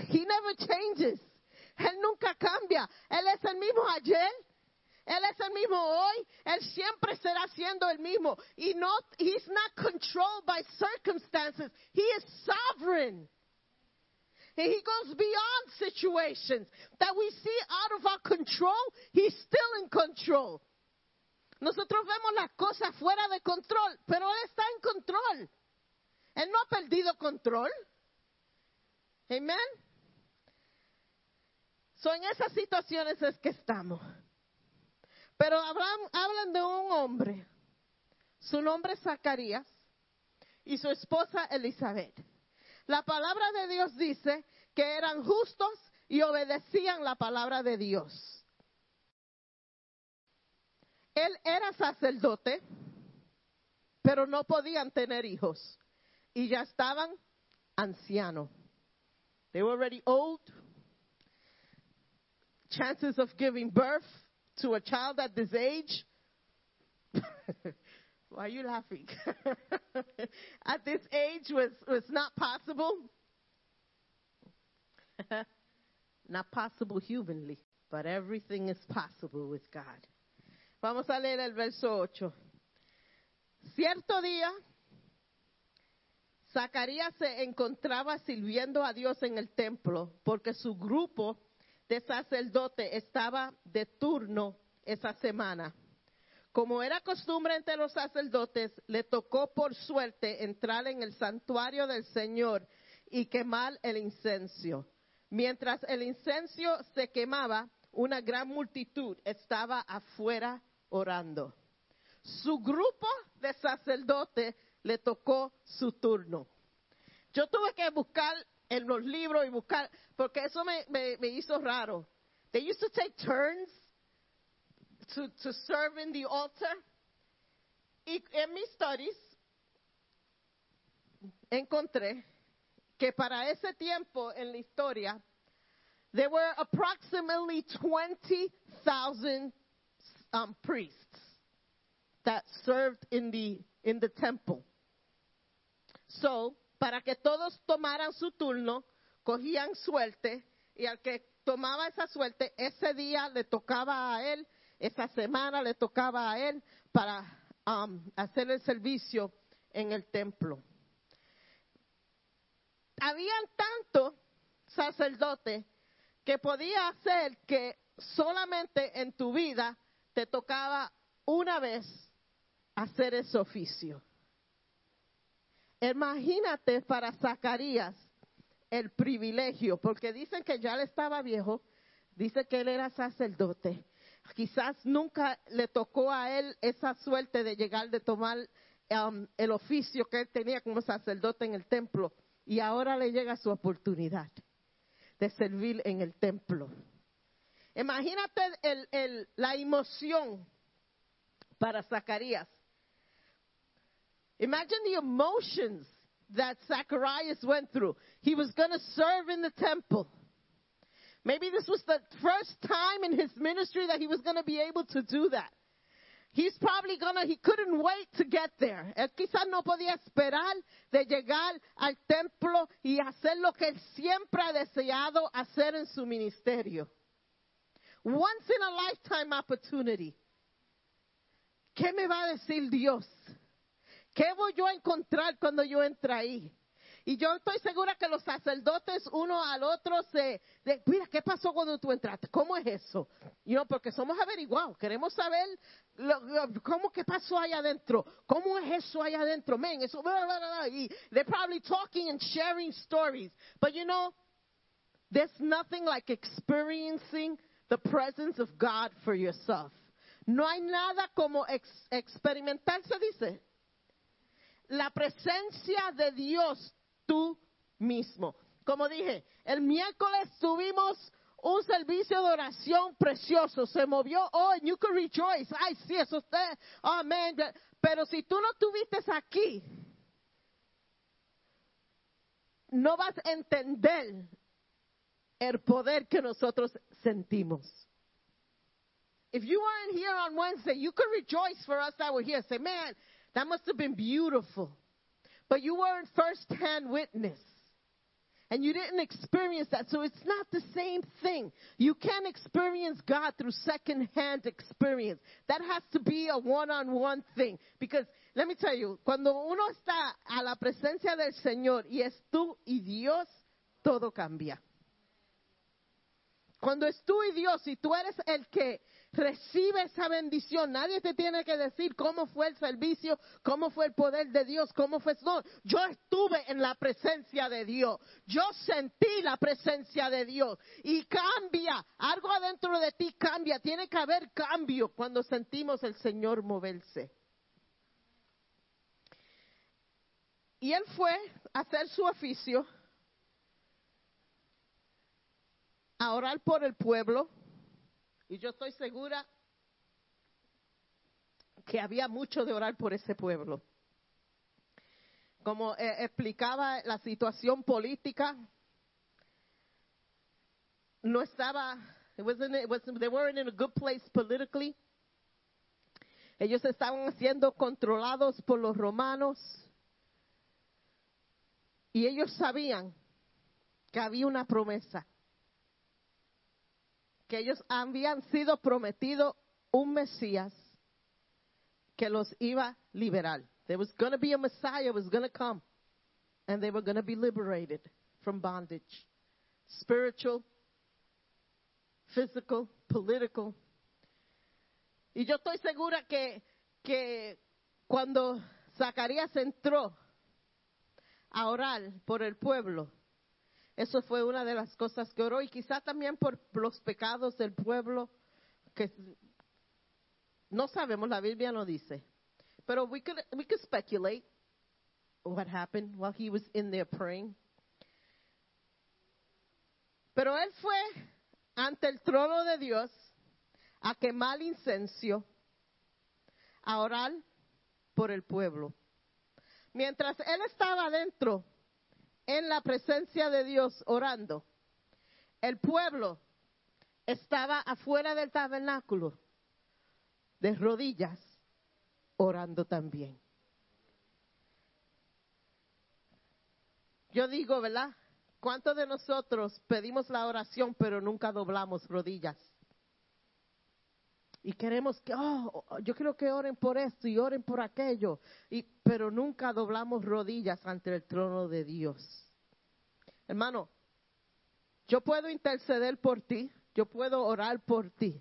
He never changes. Él nunca cambia. Él es el mismo ayer. Él es el mismo hoy. Él siempre será siendo el mismo. Y no, he's not controlled by circumstances. He is sovereign. And he goes beyond situations that we see out of our control. He's still in control. Nosotros vemos las cosas fuera de control, pero Él está en control. Él no ha perdido control. Amén. Son esas situaciones es que estamos. Pero hablan, hablan de un hombre. Su nombre es Zacarías y su esposa Elizabeth. La palabra de Dios dice que eran justos y obedecían la palabra de Dios. Él era sacerdote, pero no podían tener hijos y ya estaban ancianos. They were already old. Chances of giving birth to a child at this age. Why are you laughing? at this age was, was not possible. not possible humanly, but everything is possible with God. Vamos a leer el verso 8. Cierto día, Zacarías se encontraba sirviendo a Dios en el templo porque su grupo de sacerdote estaba de turno esa semana. Como era costumbre entre los sacerdotes, le tocó por suerte entrar en el santuario del Señor y quemar el incenso. Mientras el incenso se quemaba, una gran multitud estaba afuera orando. Su grupo de sacerdotes le tocó su turno. Yo tuve que buscar en los libros y buscar, porque eso me, me, me hizo raro. They used to take turns to, to serve in the altar. Y en mis studies encontré que para ese tiempo en la historia, there were approximately 20,000 um, priests that served in the, in the temple. So, para que todos tomaran su turno, cogían suerte y al que tomaba esa suerte, ese día le tocaba a él, esa semana le tocaba a él para um, hacer el servicio en el templo. Habían tantos sacerdotes que podía hacer que solamente en tu vida te tocaba una vez hacer ese oficio. Imagínate para Zacarías el privilegio, porque dicen que ya él estaba viejo, dice que él era sacerdote. Quizás nunca le tocó a él esa suerte de llegar de tomar um, el oficio que él tenía como sacerdote en el templo y ahora le llega su oportunidad de servir en el templo. Imagínate el, la emoción para Zacarías. Imagine the emotions that Zacharias went through. He was going to serve in the temple. Maybe this was the first time in his ministry that he was going to be able to do that. He's probably gonna, he couldn't wait to get there. Él quizás no podía esperar de llegar al templo y hacer lo que él siempre ha deseado hacer en su ministerio. Once in a lifetime opportunity. ¿Qué me va a decir Dios? ¿Qué voy yo a encontrar cuando yo entre ahí? Y yo estoy segura que los sacerdotes uno al otro se, de, mira, ¿qué pasó cuando tú entraste? ¿Cómo es eso? Y no, porque somos averiguados, queremos saber lo, lo, cómo que pasó allá adentro, cómo es eso allá adentro, men, eso, bla, bla, bla, y they're probably talking and sharing stories. But you know, there's nothing like experiencing the presence of God for yourself. No hay nada como ex, experimentar, se dice, la presencia de Dios tú mismo. Como dije, el miércoles tuvimos un servicio de oración precioso. Se movió, oh, and you can rejoice. Ay, sí, eso usted, amén. Pero si tú no estuviste aquí, no vas a entender el poder que nosotros sentimos. If you weren't here on Wednesday, you could rejoice for us that were here. Say, man, that must have been beautiful. But you weren't first hand witness. And you didn't experience that. So it's not the same thing. You can't experience God through second hand experience. That has to be a one on one thing. Because let me tell you, cuando uno está a la presencia del Señor y es tú y Dios, todo cambia. Cuando es tú y Dios y tú eres el que recibe esa bendición. Nadie te tiene que decir cómo fue el servicio, cómo fue el poder de Dios, cómo fue. No, yo estuve en la presencia de Dios. Yo sentí la presencia de Dios. Y cambia. Algo adentro de ti cambia. Tiene que haber cambio cuando sentimos el Señor moverse. Y él fue a hacer su oficio, a orar por el pueblo y yo estoy segura que había mucho de orar por ese pueblo. Como eh, explicaba la situación política, no estaba, it wasn't, it wasn't, they weren't in a good place politically. Ellos estaban siendo controlados por los romanos y ellos sabían que había una promesa que ellos habían sido prometido un Mesías que los iba a liberar. There was going to be a Messiah was going to come and they were going to be liberated from bondage. Spiritual, physical, political. Y yo estoy segura que, que cuando Zacarías entró a orar por el pueblo, eso fue una de las cosas que oró y quizá también por los pecados del pueblo que no sabemos, la Biblia no dice. Pero we could, we could speculate what happened while he was in there praying. Pero él fue ante el trono de Dios a quemar incenso, a orar por el pueblo. Mientras él estaba adentro, en la presencia de Dios orando, el pueblo estaba afuera del tabernáculo, de rodillas, orando también. Yo digo, ¿verdad? ¿Cuántos de nosotros pedimos la oración pero nunca doblamos rodillas? Y queremos que, oh, yo quiero que oren por esto y oren por aquello, y, pero nunca doblamos rodillas ante el trono de Dios. Hermano, yo puedo interceder por ti, yo puedo orar por ti,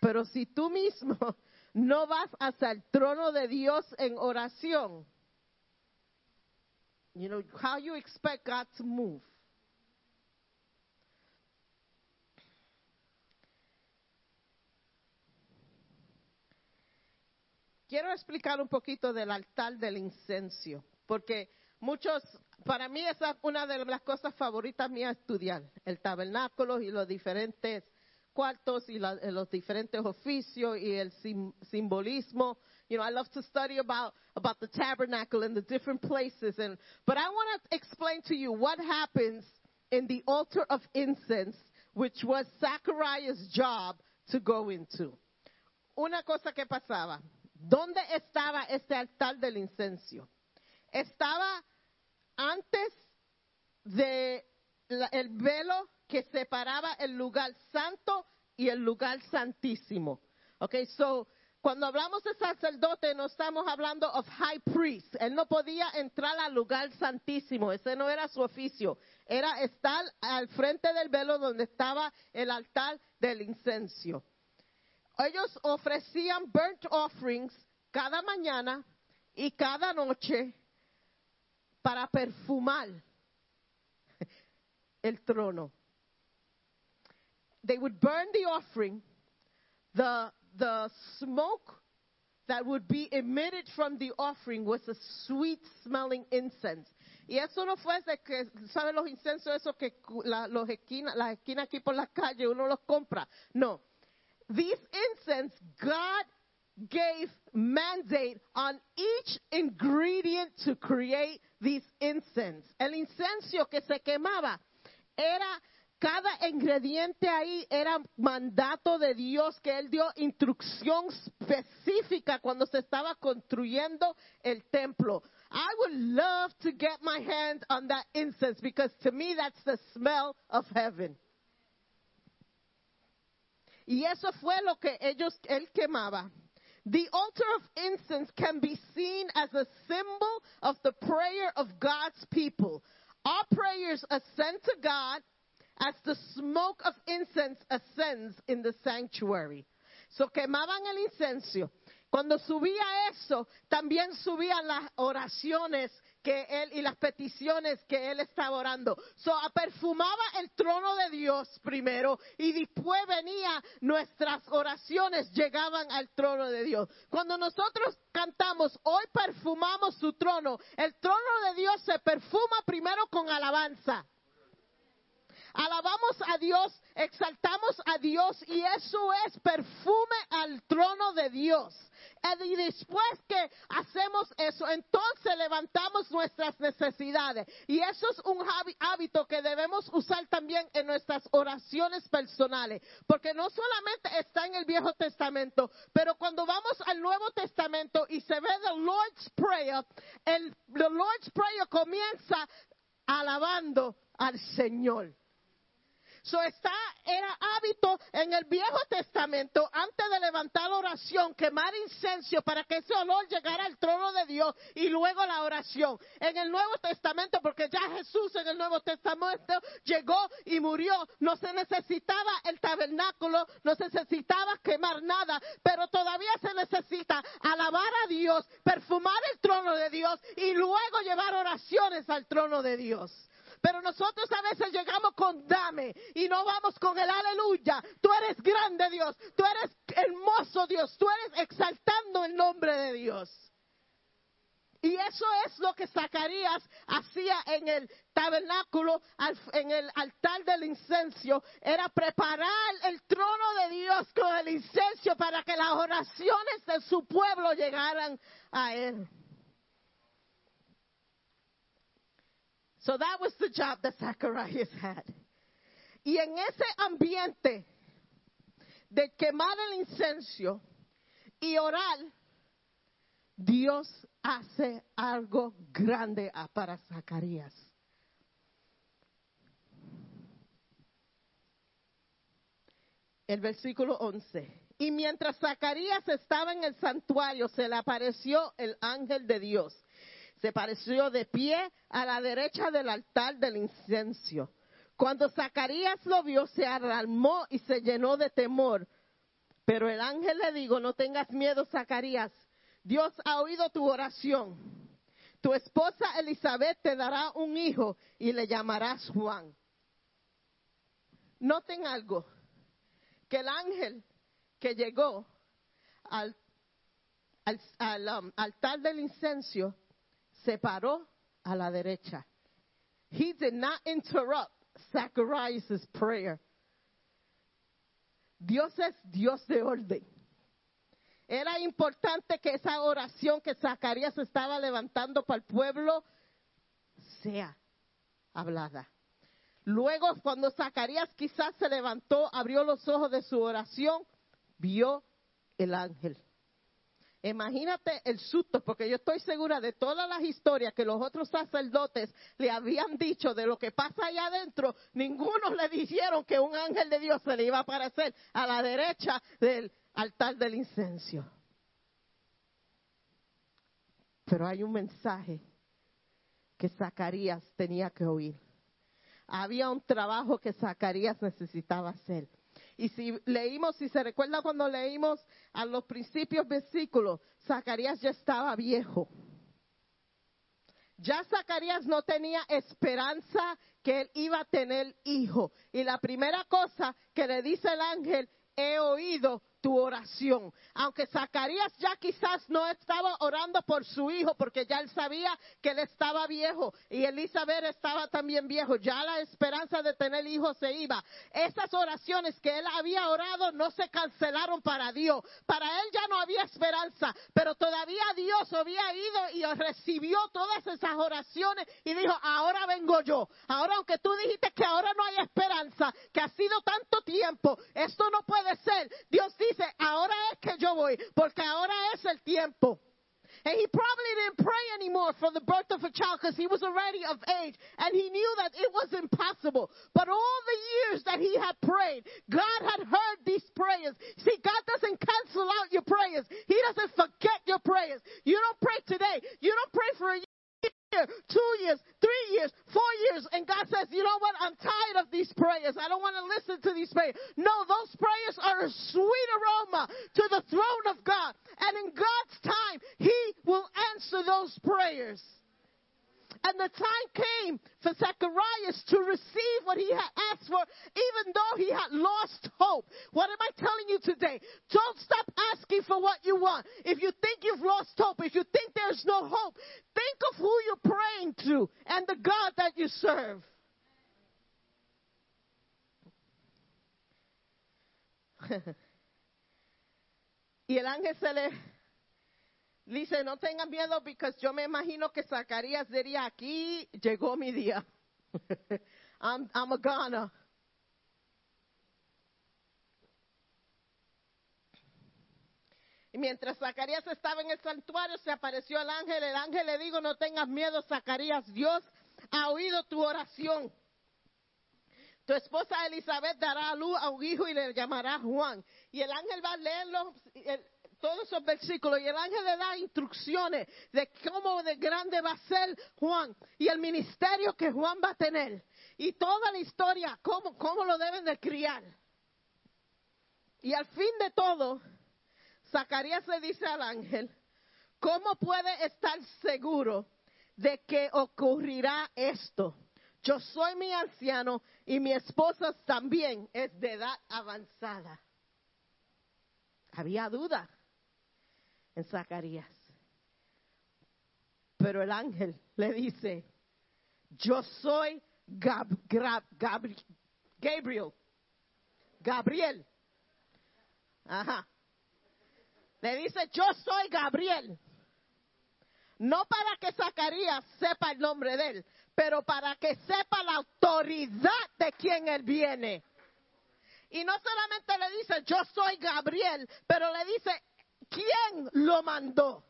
pero si tú mismo no vas hacia el trono de Dios en oración, you know, how you expect God to move. Quiero explicar un poquito del altar del incenso, porque muchos, para mí esa es una de las cosas favoritas mías estudiar, el tabernáculo y los diferentes cuartos y la, los diferentes oficios y el sim, simbolismo. You know, I love to study about about the tabernacle and the different places, and but I want to explain to you what happens in the altar of incense, which was Zachariah's job to go into. Una cosa que pasaba. ¿Dónde estaba este altar del incenso? Estaba antes de la, el velo que separaba el lugar santo y el lugar santísimo. Okay, so cuando hablamos de sacerdote no estamos hablando of high priest. Él no podía entrar al lugar santísimo. Ese no era su oficio. Era estar al frente del velo donde estaba el altar del incenso. Ellos ofrecían burnt offerings cada mañana y cada noche para perfumar el trono. They would burn the offering, the, the smoke that would be emitted from the offering was a sweet smelling incense. Y eso no fue de que, ¿saben los incensos esos que los esquinas, las esquinas aquí por la calle uno los compra? No. These incense, God gave mandate on each ingredient to create these incense. El incenso que se quemaba era cada ingrediente ahí era mandato de Dios que él dio instrucción específica cuando se estaba construyendo el templo. I would love to get my hand on that incense because to me that's the smell of heaven. Y eso fue lo que ellos él quemaba. The altar of incense can be seen as a symbol of the prayer of God's people. Our prayers ascend to God as the smoke of incense ascends in the sanctuary. So quemaban el incenso. Cuando subía eso, también subían las oraciones y las peticiones que él estaba orando. So perfumaba el trono de Dios primero y después venía nuestras oraciones llegaban al trono de Dios. Cuando nosotros cantamos, hoy perfumamos su trono, el trono de Dios se perfuma primero con alabanza. Alabamos a Dios, exaltamos a Dios y eso es perfume al trono de Dios. Y después que hacemos eso, entonces levantamos nuestras necesidades. Y eso es un hábito que debemos usar también en nuestras oraciones personales. Porque no solamente está en el Viejo Testamento, pero cuando vamos al Nuevo Testamento y se ve el Lord's Prayer, el the Lord's Prayer comienza alabando al Señor. So está, era hábito en el Viejo Testamento, antes de levantar oración, quemar incenso para que ese olor llegara al trono de Dios y luego la oración. En el Nuevo Testamento, porque ya Jesús en el Nuevo Testamento llegó y murió, no se necesitaba el tabernáculo, no se necesitaba quemar nada, pero todavía se necesita alabar a Dios, perfumar el trono de Dios y luego llevar oraciones al trono de Dios. Pero nosotros a veces llegamos con dame y no vamos con el aleluya. Tú eres grande Dios, tú eres hermoso Dios, tú eres exaltando el nombre de Dios. Y eso es lo que Zacarías hacía en el tabernáculo, en el altar del incenso, era preparar el trono de Dios con el incenso para que las oraciones de su pueblo llegaran a él. So that was the job that Zacharias had. Y en ese ambiente de quemar el incenso y orar, Dios hace algo grande para Zacarías. El versículo 11. Y mientras Zacarías estaba en el santuario, se le apareció el ángel de Dios. Se pareció de pie a la derecha del altar del incenso. Cuando Zacarías lo vio, se alarmó y se llenó de temor. Pero el ángel le dijo, no tengas miedo, Zacarías. Dios ha oído tu oración. Tu esposa Elizabeth te dará un hijo y le llamarás Juan. Noten algo, que el ángel que llegó al, um, altar del incenso se paró a la derecha. He did not interrupt Zacharias' prayer. Dios es Dios de orden. Era importante que esa oración que Zacarías estaba levantando para el pueblo sea hablada. Luego, cuando Zacarías quizás se levantó, abrió los ojos de su oración, vio el ángel. Imagínate el susto, porque yo estoy segura de todas las historias que los otros sacerdotes le habían dicho de lo que pasa allá adentro, ninguno le dijeron que un ángel de Dios se le iba a aparecer a la derecha del altar del incenso. Pero hay un mensaje que Zacarías tenía que oír. Había un trabajo que Zacarías necesitaba hacer. Y si leímos, si se recuerda cuando leímos a los principios versículos, Zacarías ya estaba viejo. Ya Zacarías no tenía esperanza que él iba a tener hijo. Y la primera cosa que le dice el ángel, he oído tu oración. Aunque Zacarías ya quizás no estaba orando por su hijo porque ya él sabía que él estaba viejo y Elizabeth estaba también viejo, ya la esperanza de tener hijos se iba. Esas oraciones que él había orado no se cancelaron para Dios. Para él ya no había esperanza, pero todavía Dios había ido y recibió todas esas oraciones y dijo, ahora vengo yo. Ahora aunque tú dijiste que ahora no hay esperanza, que ha sido tanto tiempo, esto no puede ser. Dios dice, ahora es que yo voy, porque ahora es el tiempo. And he probably didn't pray anymore for the birth of a child because he was already of age and he knew that it was impossible. But all the years that he had prayed, God had heard these prayers. See, God doesn't cancel out your prayers. He doesn't forget your prayers. You don't pray today. You don't pray for a year, two years, three years, four years, and God says, you know what? I'm tired of these prayers. I don't want to listen to these prayers. No, those prayers are a sweet aroma to the throne of God. And in God's time, He will answer those prayers. And the time came for Zacharias to receive what he had asked for, even though he had lost hope. What am I telling you today? Don't stop asking for what you want. If you think you've lost hope, if you think there's no hope, think of who you're praying to and the God that you serve. y el ángel se le dice, no tengan miedo, porque yo me imagino que Zacarías diría, aquí llegó mi día. I'm, I'm a Ghana. Y mientras Zacarías estaba en el santuario, se apareció el ángel. El ángel le dijo, no tengas miedo, Zacarías. Dios ha oído tu oración. Tu esposa Elizabeth dará a luz a un hijo y le llamará Juan. Y el ángel va a leerlo, todos esos versículos, y el ángel le da instrucciones de cómo de grande va a ser Juan y el ministerio que Juan va a tener. Y toda la historia, cómo, cómo lo deben de criar. Y al fin de todo, Zacarías le dice al ángel, ¿cómo puede estar seguro de que ocurrirá esto? Yo soy mi anciano y mi esposa también es de edad avanzada. Había duda en Zacarías. Pero el ángel le dice, yo soy Gab- Gabri- Gabriel. Gabriel. Ajá. Le dice, yo soy Gabriel. No para que Zacarías sepa el nombre de él, pero para que sepa la autoridad de quien él viene. Y no solamente le dice, yo soy Gabriel, pero le dice, ¿quién lo mandó?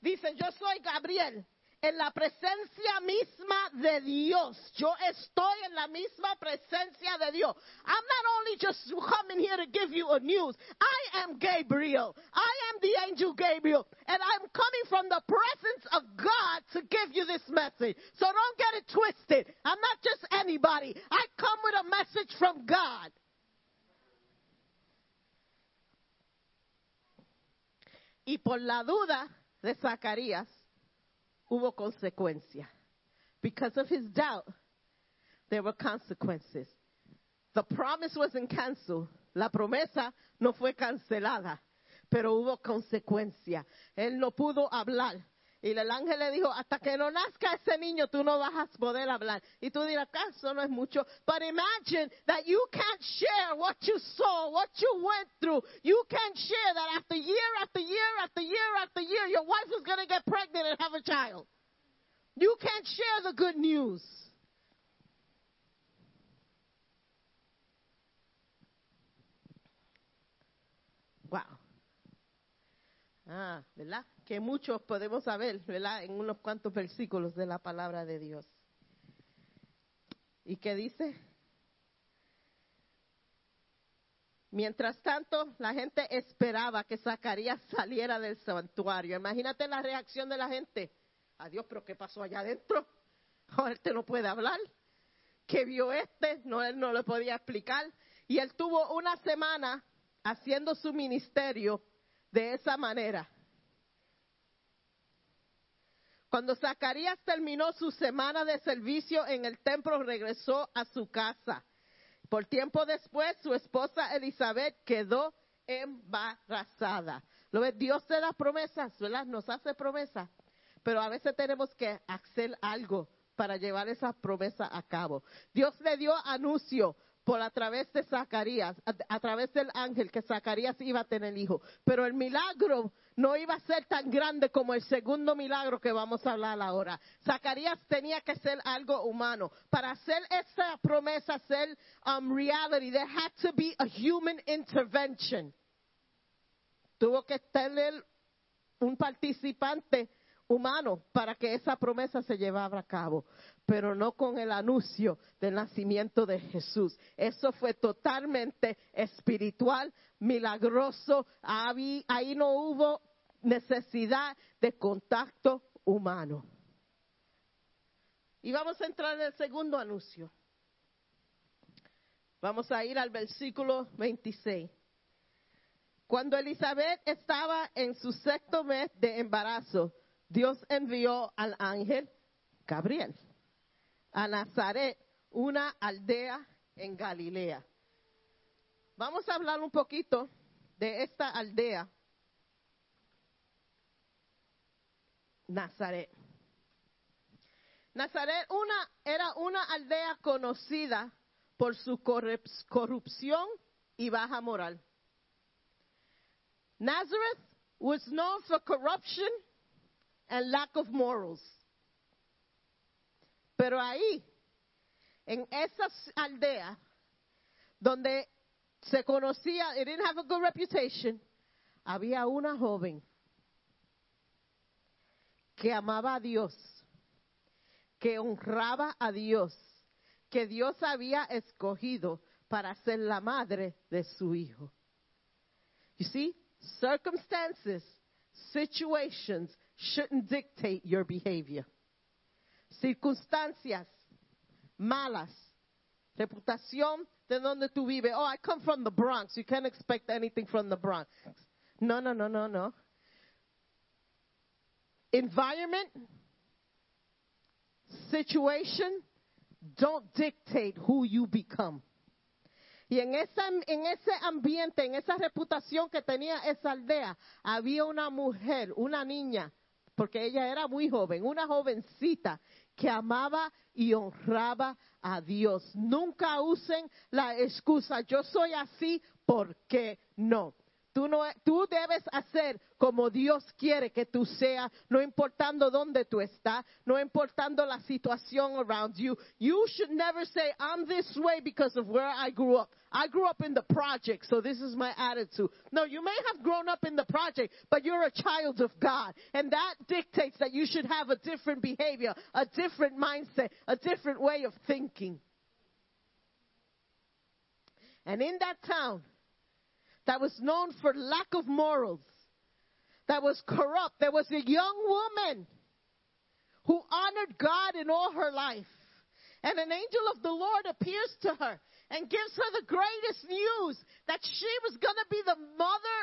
Dice, yo soy Gabriel, en la presencia misma de Dios. Yo estoy en la misma presencia de Dios. I'm not only just coming here to give you a news. I am Gabriel. I am the angel Gabriel. And I'm coming from the presence of God to give you this message. So don't get it twisted. I'm not just anybody. I come with a message from God. Y por la duda de Zacarías, hubo consecuencia. Because of his doubt, there were consequences. The promise wasn't canceled. La promesa no fue cancelada, pero hubo consecuencia. Él no pudo hablar. Y el ángel le dijo, hasta que no nazca ese niño, tú no vas a poder hablar. Y tú dirás, ¿acaso no es mucho? But imagine that you can't share what you saw, what you went through. You can't share that after year after year after year after year, your wife is going to get pregnant and have a child. You can't share the good news. Wow. Ah, ¿verdad? Que muchos podemos saber, ¿verdad? En unos cuantos versículos de la palabra de Dios. ¿Y qué dice? Mientras tanto, la gente esperaba que Zacarías saliera del santuario. Imagínate la reacción de la gente. Adiós, pero ¿qué pasó allá adentro? Oh, este no puede hablar. ¿Qué vio este? No, él no le podía explicar. Y él tuvo una semana haciendo su ministerio de esa manera. Cuando Zacarías terminó su semana de servicio en el templo, regresó a su casa. Por tiempo después, su esposa Elizabeth quedó embarazada. Dios te da promesas, ¿verdad? Nos hace promesas. Pero a veces tenemos que hacer algo para llevar esa promesa a cabo. Dios le dio anuncio por a través de Zacarías, a, través del ángel, que Zacarías iba a tener hijo. Pero el milagro no iba a ser tan grande como el segundo milagro que vamos a hablar ahora. Zacarías tenía que ser algo humano. Para hacer esa promesa ser um, reality, there had to be a human intervention. Tuvo que tener un participante humano para que esa promesa se llevara a cabo, pero no con el anuncio del nacimiento de Jesús. Eso fue totalmente espiritual, milagroso. Ahí, no hubo necesidad de contacto humano. Y vamos a entrar en el segundo anuncio. Vamos a ir al versículo 26. Cuando Elizabeth estaba en su sexto mes de embarazo, Dios envió al ángel Gabriel a Nazaret, una aldea en Galilea. Vamos a hablar un poquito de esta aldea, Nazaret. Nazaret una, era una aldea conocida por su corrupción y baja moral. Nazareth was known for corruption and lack of morals. Pero ahí, en esa aldea, donde se conocía, it didn't have a good reputation, había una joven que amaba a Dios, que honraba a Dios, que Dios había escogido para ser la madre de su hijo. You see, circumstances, situations shouldn't dictate your behavior. Circunstancias malas, reputación de donde tú vives. Oh, I come from the Bronx. You can't expect anything from the Bronx. No, no, no, no, no. Environment, situation, don't dictate who you become. Y en, esa, en ese ambiente, en esa reputación que tenía esa aldea, había una mujer, una niña, porque ella era muy joven, una jovencita que amaba y honraba a Dios. Nunca usen la excusa, yo soy así, ¿por qué no? Tú, no, tú debes hacer como Dios quiere que tú seas, no importando dónde tú estás, no importando la situación around you. You should never say, I'm this way because of where I grew up. I grew up in the project, so this is my attitude. No, you may have grown up in the project, but you're a child of God. And that dictates that you should have a different behavior, a different mindset, a different way of thinking. And in that town, that was known for lack of morals, that was corrupt. There was a young woman who honored God in all her life. And an angel of the Lord appears to her and gives her the greatest news that she was going to be the mother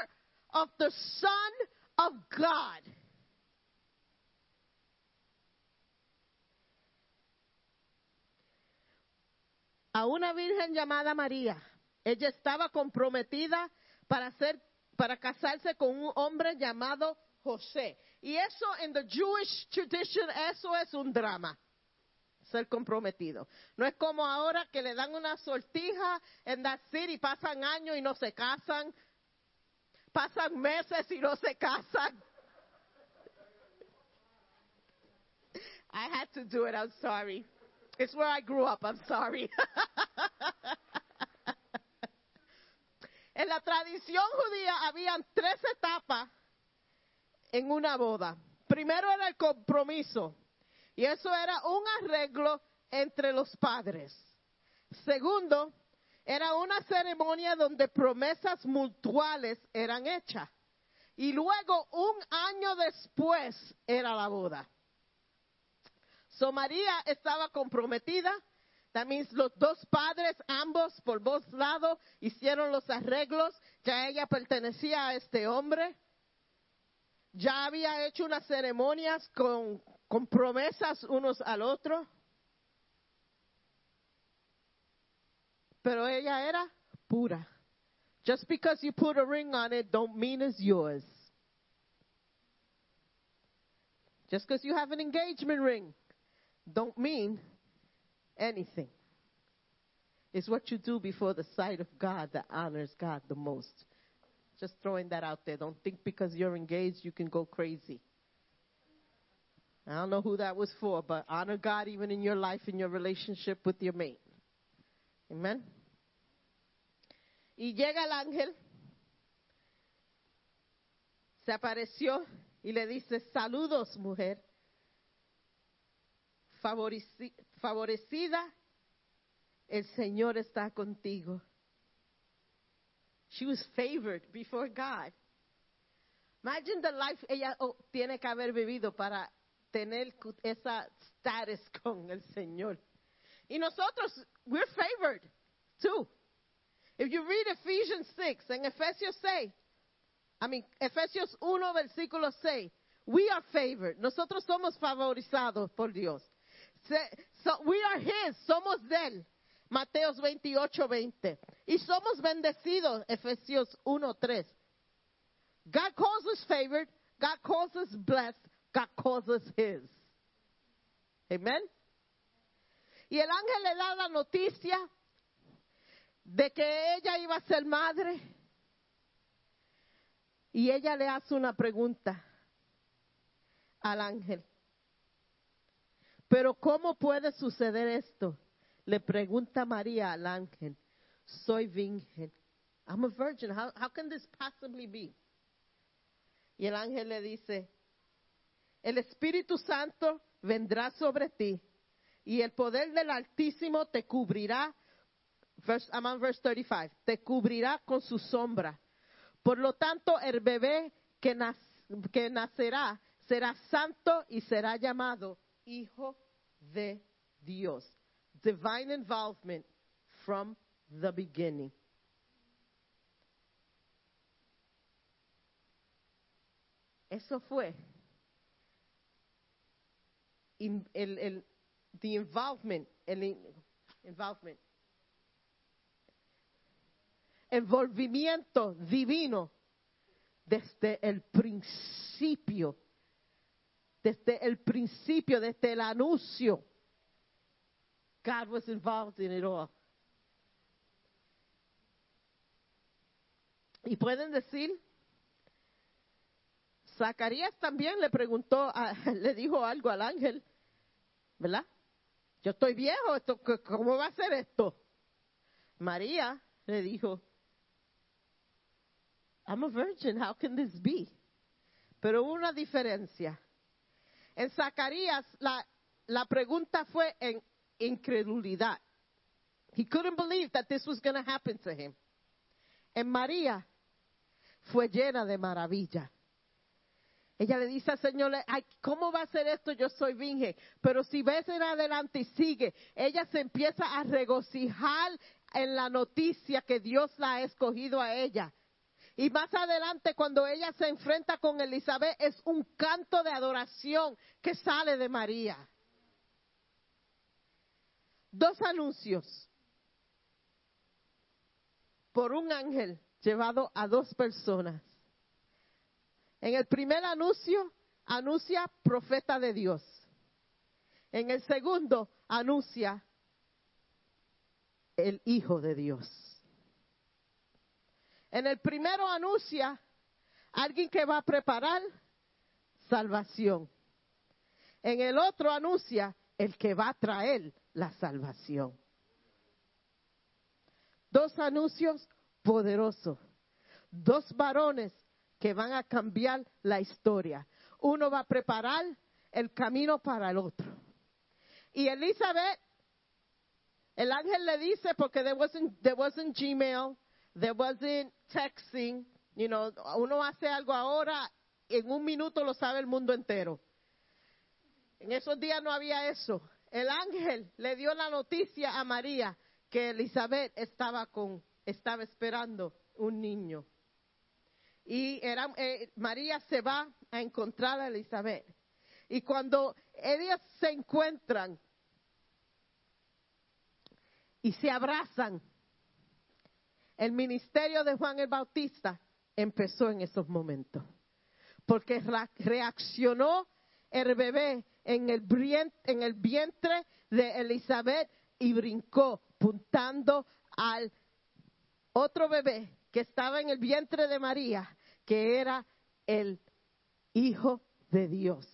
of the son of God. A una virgen llamada María. Ella estaba comprometida para ser para casarse con un hombre llamado José. Y eso en the Jewish tradition eso es un drama. Ser comprometido. No es como ahora que le dan una sortija en that city, pasan años y no se casan. Pasan meses y no se casan. I had to do it, I'm sorry. It's where I grew up, I'm sorry. en la tradición judía habían tres etapas en una boda. Primero era el compromiso, y eso era un arreglo entre los padres. Segundo, era una ceremonia donde promesas mutuales eran hechas. Y luego, un año después, era la boda. So María estaba comprometida. También los dos padres, ambos por dos lados, hicieron los arreglos. Ya ella pertenecía a este hombre. Ya había hecho unas ceremonias con, con promesas unos al otro. Pero ella era pura. Just because you put a ring on it don't mean it's yours. Just because you have an engagement ring don't mean anything. It's what you do before the sight of God that honors God the most. Just throwing that out there. Don't think because you're engaged you can go crazy. I don't know who that was for, but honor God even in your life, in your relationship with your mate. Amen. Y llega el ángel, se apareció y le dice, saludos mujer, favorecida, el Señor está contigo. She was favored before God. Imagine the life ella oh, tiene que haber vivido para tener esa status con el Señor. Y nosotros, we're favored too. If you read Ephesians 6, en Efesios 6, I mean, Efesios 1, versículo 6, we are favored. Nosotros somos favorizados por Dios. We are His, somos de Él. Mateos 28, 20. Y somos bendecidos, Efesios 1, 3. God calls us favored, God calls us blessed, God calls us His. Amen. Y el ángel le da la noticia de que ella iba a ser madre. Y ella le hace una pregunta al ángel. Pero ¿cómo puede suceder esto? Le pregunta María al ángel. Soy virgen. I'm a virgin. How, can this possibly be? Y el ángel le dice, el Espíritu Santo vendrá sobre ti y el poder del Altísimo te cubrirá. Verse, I'm on verse 35. Te cubrirá con su sombra. Por lo tanto, el bebé que, que nacerá será santo y será llamado Hijo de Dios. Divine involvement from the beginning. Eso fue in- el, el, the involvement, el in- involvement, envolvimiento divino desde el principio, desde el principio, desde el anuncio. God was involved in it all. Y pueden decir, Zacarías también le preguntó, a- le dijo algo al ángel, ¿verdad? Yo estoy viejo, esto, ¿cómo va a ser esto? María le dijo, I'm a virgin, how can this be? Pero hubo una diferencia. En Zacarías la, pregunta fue en incredulidad. He couldn't believe that this was going to happen to him. En María fue llena de maravilla. Ella le dice al Señor, ¿cómo va a ser esto? Yo soy virgen. Pero si ves en adelante y sigue, ella se empieza a regocijar en la noticia que Dios la ha escogido a ella. Y más adelante, cuando ella se enfrenta con Elizabeth, es un canto de adoración que sale de María. Dos anuncios por un ángel llevado a dos personas. En el primer anuncio, anuncia profeta de Dios. En el segundo, anuncia el Hijo de Dios. En el primero anuncia alguien que va a preparar salvación. En el otro anuncia el que va a traer la salvación. Dos anuncios poderosos. Dos varones que van a cambiar la historia. Uno va a preparar el camino para el otro. Y Elizabeth, el ángel le dice, porque there wasn't, there wasn't Gmail, there wasn't texting, you know, uno hace algo ahora, en un minuto lo sabe el mundo entero. En esos días no había eso. El ángel le dio la noticia a María que Elizabeth estaba con, estaba esperando un niño. Y era, eh, María se va a encontrar a Elizabeth. Y cuando ellas se encuentran y se abrazan, el ministerio de Juan el Bautista empezó en esos momentos. Porque reaccionó el bebé en el, en el vientre de Elizabeth y brincó, puntando al otro bebé que estaba en el vientre de María, que era el Hijo de Dios.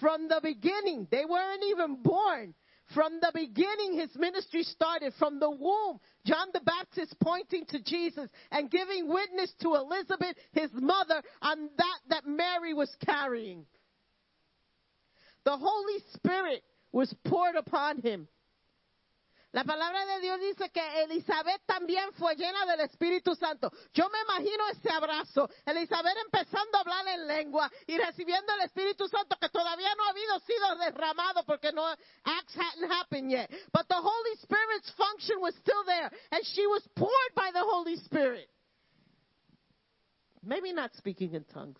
From the beginning, they weren't even born. From the beginning, his ministry started. From the womb, John the Baptist pointing to Jesus and giving witness to Elizabeth, his mother, on that that Mary was carrying. The Holy Spirit was poured upon him. La palabra de Dios dice que Elizabeth también fue llena del Espíritu Santo. Yo me imagino ese abrazo. Elizabeth empezando a hablar en lengua y recibiendo el Espíritu Santo que todavía no ha habido sido derramado porque no acts hadn't happened yet. But the Holy Spirit's function was still there and she was poured by the Holy Spirit. Maybe not speaking in tongues.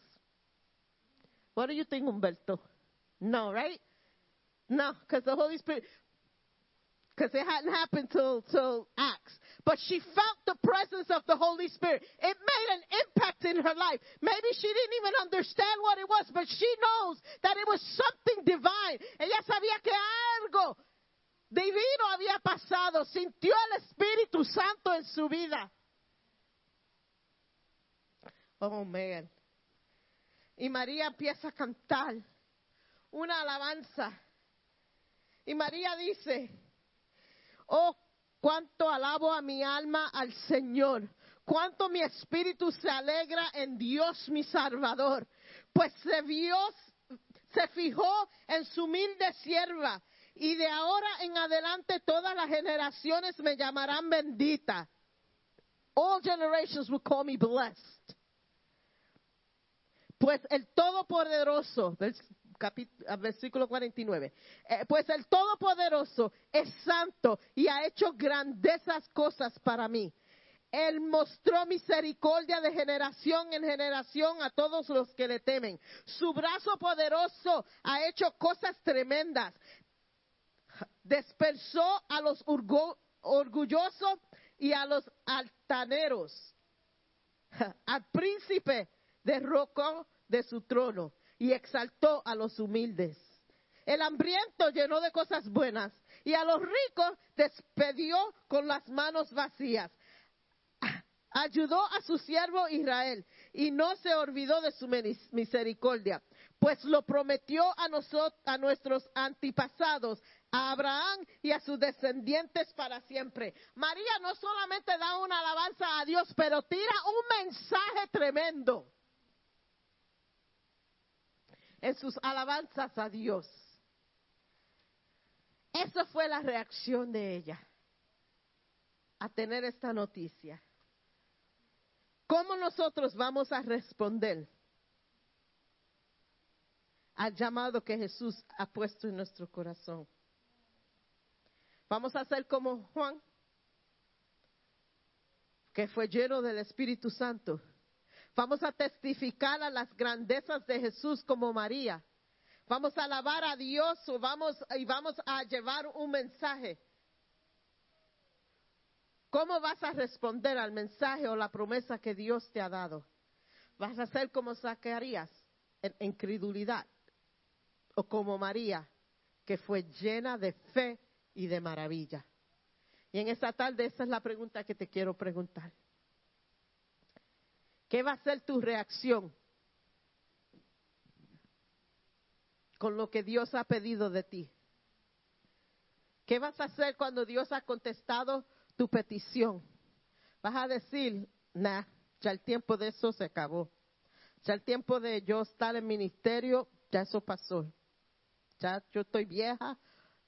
What do you think, Humberto? No, right? No, because the Holy Spirit because it hadn't happened till, till Acts. But she felt the presence of the Holy Spirit. It made an impact in her life. Maybe she didn't even understand what it was, but she knows that it was something divine. Ella sabía que algo divino había pasado. Sintió el Espíritu Santo en su vida. Oh, man. Y María empieza a cantar una alabanza. Y María dice, Oh, cuánto alabo a mi alma al Señor. Cuánto mi espíritu se alegra en Dios mi Salvador. Pues se Dios se fijó en su humilde sierva. Y de ahora en adelante todas las generaciones me llamarán bendita. All generations will call me blessed. Pues el Todopoderoso, versículo 49. Eh, pues el Todopoderoso es santo y ha hecho grandezas cosas para mí. Él mostró misericordia de generación en generación a todos los que le temen. Su brazo poderoso ha hecho cosas tremendas. Dispersó a los orgullosos y a los altaneros. Al príncipe derrocó de su trono y exaltó a los humildes. El hambriento llenó de cosas buenas y a los ricos despedió con las manos vacías. Ayudó a su siervo Israel y no se olvidó de su misericordia, pues lo prometió a nosotros, a nuestros antepasados, a Abraham y a sus descendientes para siempre. María no solamente da una alabanza a Dios, pero tira un mensaje tremendo en sus alabanzas a Dios. Esa fue la reacción de ella a tener esta noticia. ¿Cómo nosotros vamos a responder al llamado que Jesús ha puesto en nuestro corazón? ¿Vamos a ser como Juan? que fue lleno del Espíritu Santo. Vamos a testificar a las grandezas de Jesús como María. Vamos a alabar a Dios y vamos a llevar un mensaje. ¿Cómo vas a responder al mensaje o la promesa que Dios te ha dado? ¿Vas a ser como Zacarías, en incredulidad? ¿O como María, que fue llena de fe y de maravilla? Y en esta tarde esa es la pregunta que te quiero preguntar. ¿Qué va a ser tu reacción con lo que Dios ha pedido de ti? ¿Qué vas a hacer cuando Dios ha contestado tu petición? Vas a decir, nah, ya el tiempo de eso se acabó. Ya el tiempo de yo estar en ministerio, ya eso pasó. Ya yo estoy vieja,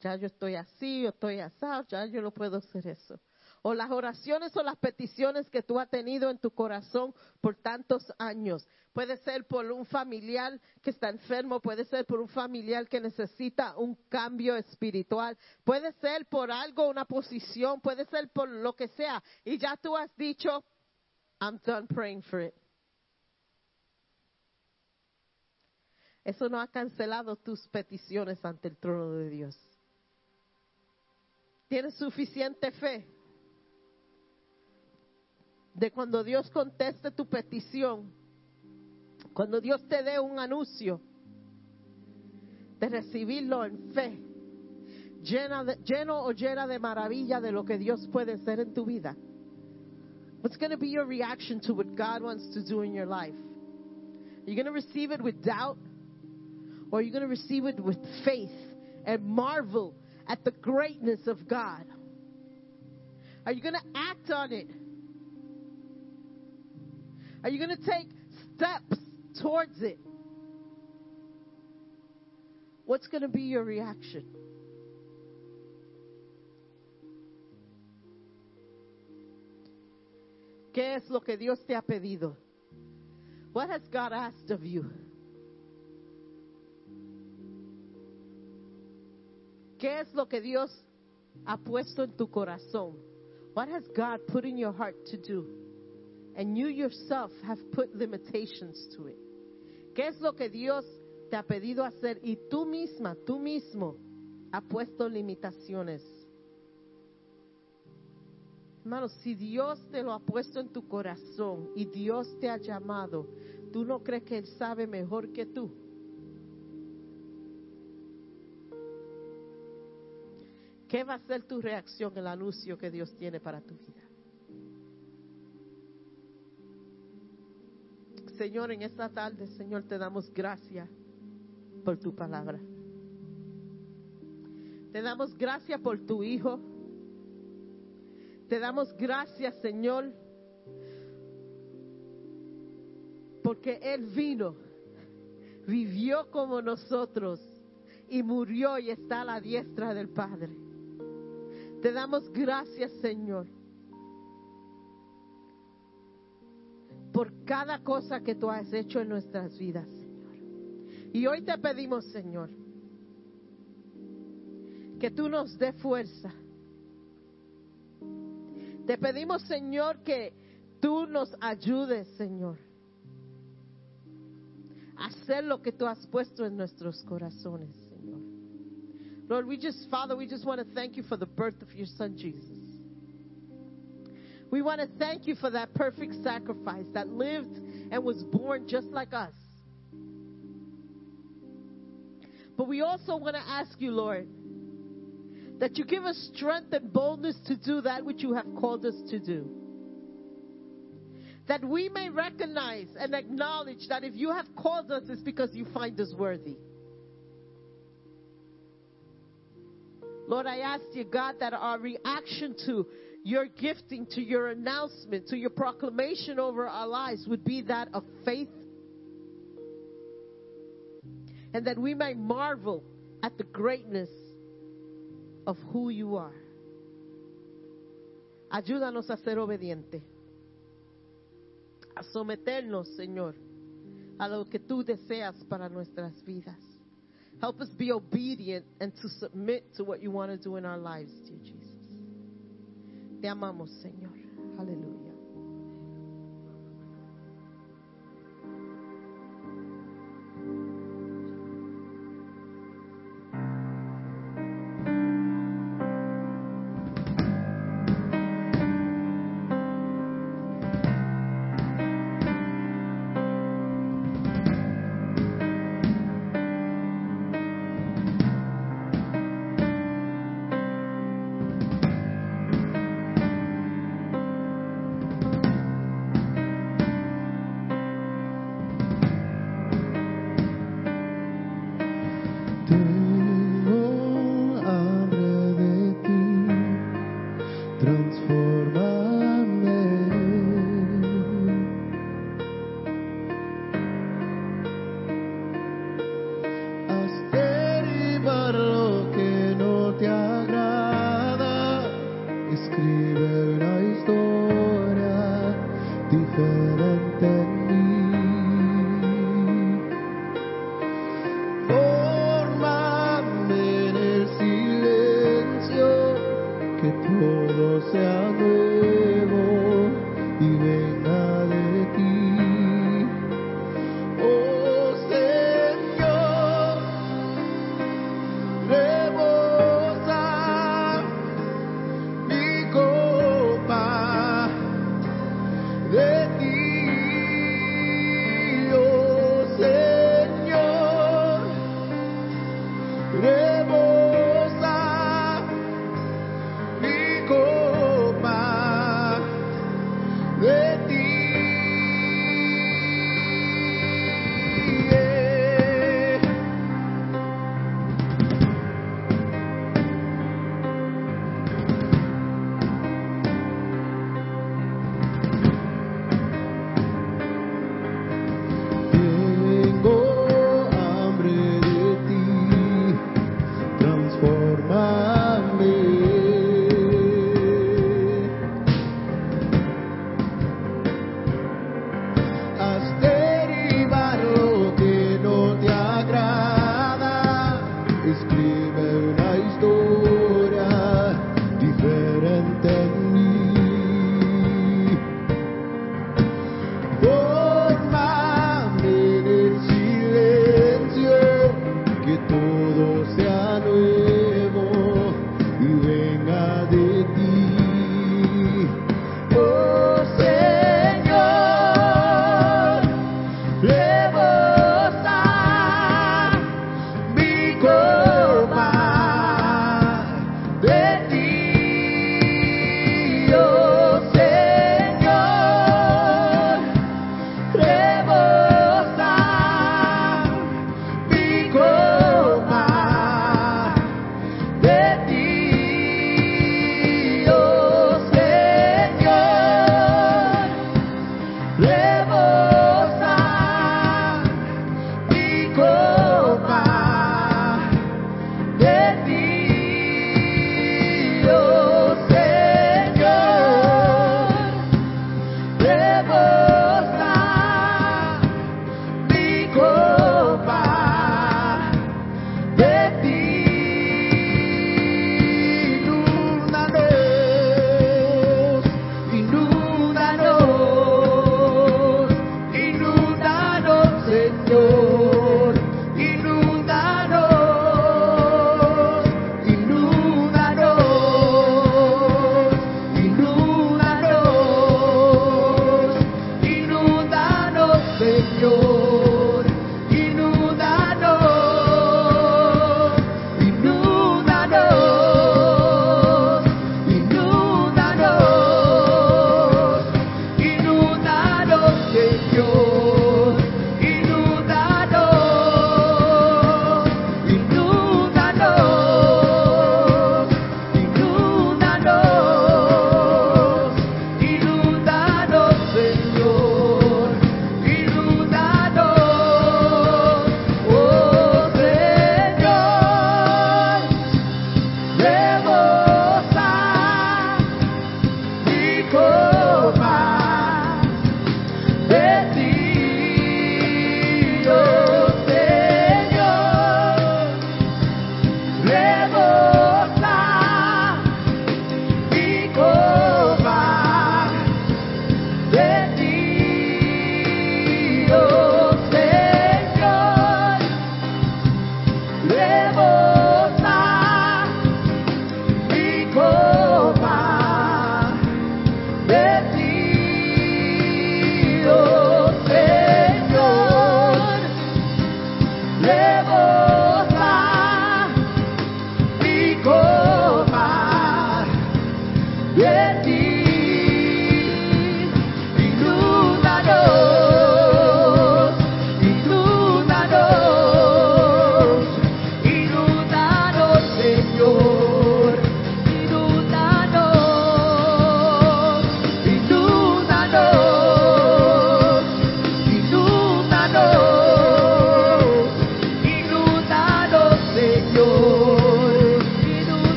ya yo estoy así, yo estoy asado, ya yo no puedo hacer eso. O las oraciones o las peticiones que tú has tenido en tu corazón por tantos años. Puede ser por un familiar que está enfermo, puede ser por un familiar que necesita un cambio espiritual, puede ser por algo, una posición, puede ser por lo que sea. Y ya tú has dicho, I'm done praying for it. Eso no ha cancelado tus peticiones ante el trono de Dios. ¿Tienes suficiente fe? De cuando Dios conteste tu petición, cuando Dios te dé un anuncio, de recibirlo en fe, llena de, lleno o llena de maravilla de lo que Dios puede hacer en tu vida. What's going to be your reaction to what God wants to do in your life? Are you going to receive it with doubt? Or are you going to receive it with faith and marvel at the greatness of God? Are you going to act on it? Are you going to take steps towards it? What's going to be your reaction? ¿Qué es lo que Dios te ha pedido? What has God asked of you? ¿Qué es lo que Dios ha puesto en tu corazón? What has God put in your heart to do? And you yourself have put limitations to it. ¿Qué es lo que Dios te ha pedido hacer y tú misma, tú mismo, ha puesto limitaciones? Hermano, si Dios te lo ha puesto en tu corazón y Dios te ha llamado, ¿tú no crees que Él sabe mejor que tú? ¿Qué va a ser tu reacción al anuncio que Dios tiene para tu vida? Señor, en esta tarde, Señor, te damos gracias por tu palabra. Te damos gracias por tu Hijo. Te damos gracias, Señor, porque Él vino, vivió como nosotros y murió y está a la diestra del Padre. Te damos gracias, Señor, por cada cosa que tú has hecho en nuestras vidas, Señor. Y hoy te pedimos, Señor, que tú nos dé fuerza. Te pedimos, Señor, que tú nos ayudes, Señor, a hacer lo que tú has puesto en nuestros corazones, Señor. Lord, we just, Father, we just want to thank you for the birth of your Son, Jesus. We want to thank you for that perfect sacrifice that lived and was born just like us. But we also want to ask you, Lord, that you give us strength and boldness to do that which you have called us to do. That we may recognize and acknowledge that if you have called us, it's because you find us worthy. Lord, I ask you, God, that our reaction to your gifting, to your announcement, to your proclamation over our lives would be that of faith. And that we may marvel at the greatness of who you are. Ayúdanos a ser obediente, a someternos, Señor, a lo que tú deseas para nuestras vidas. Help us be obedient and to submit to what you want to do in our lives, dear Jesus. Te amamos, Señor. Aleluya.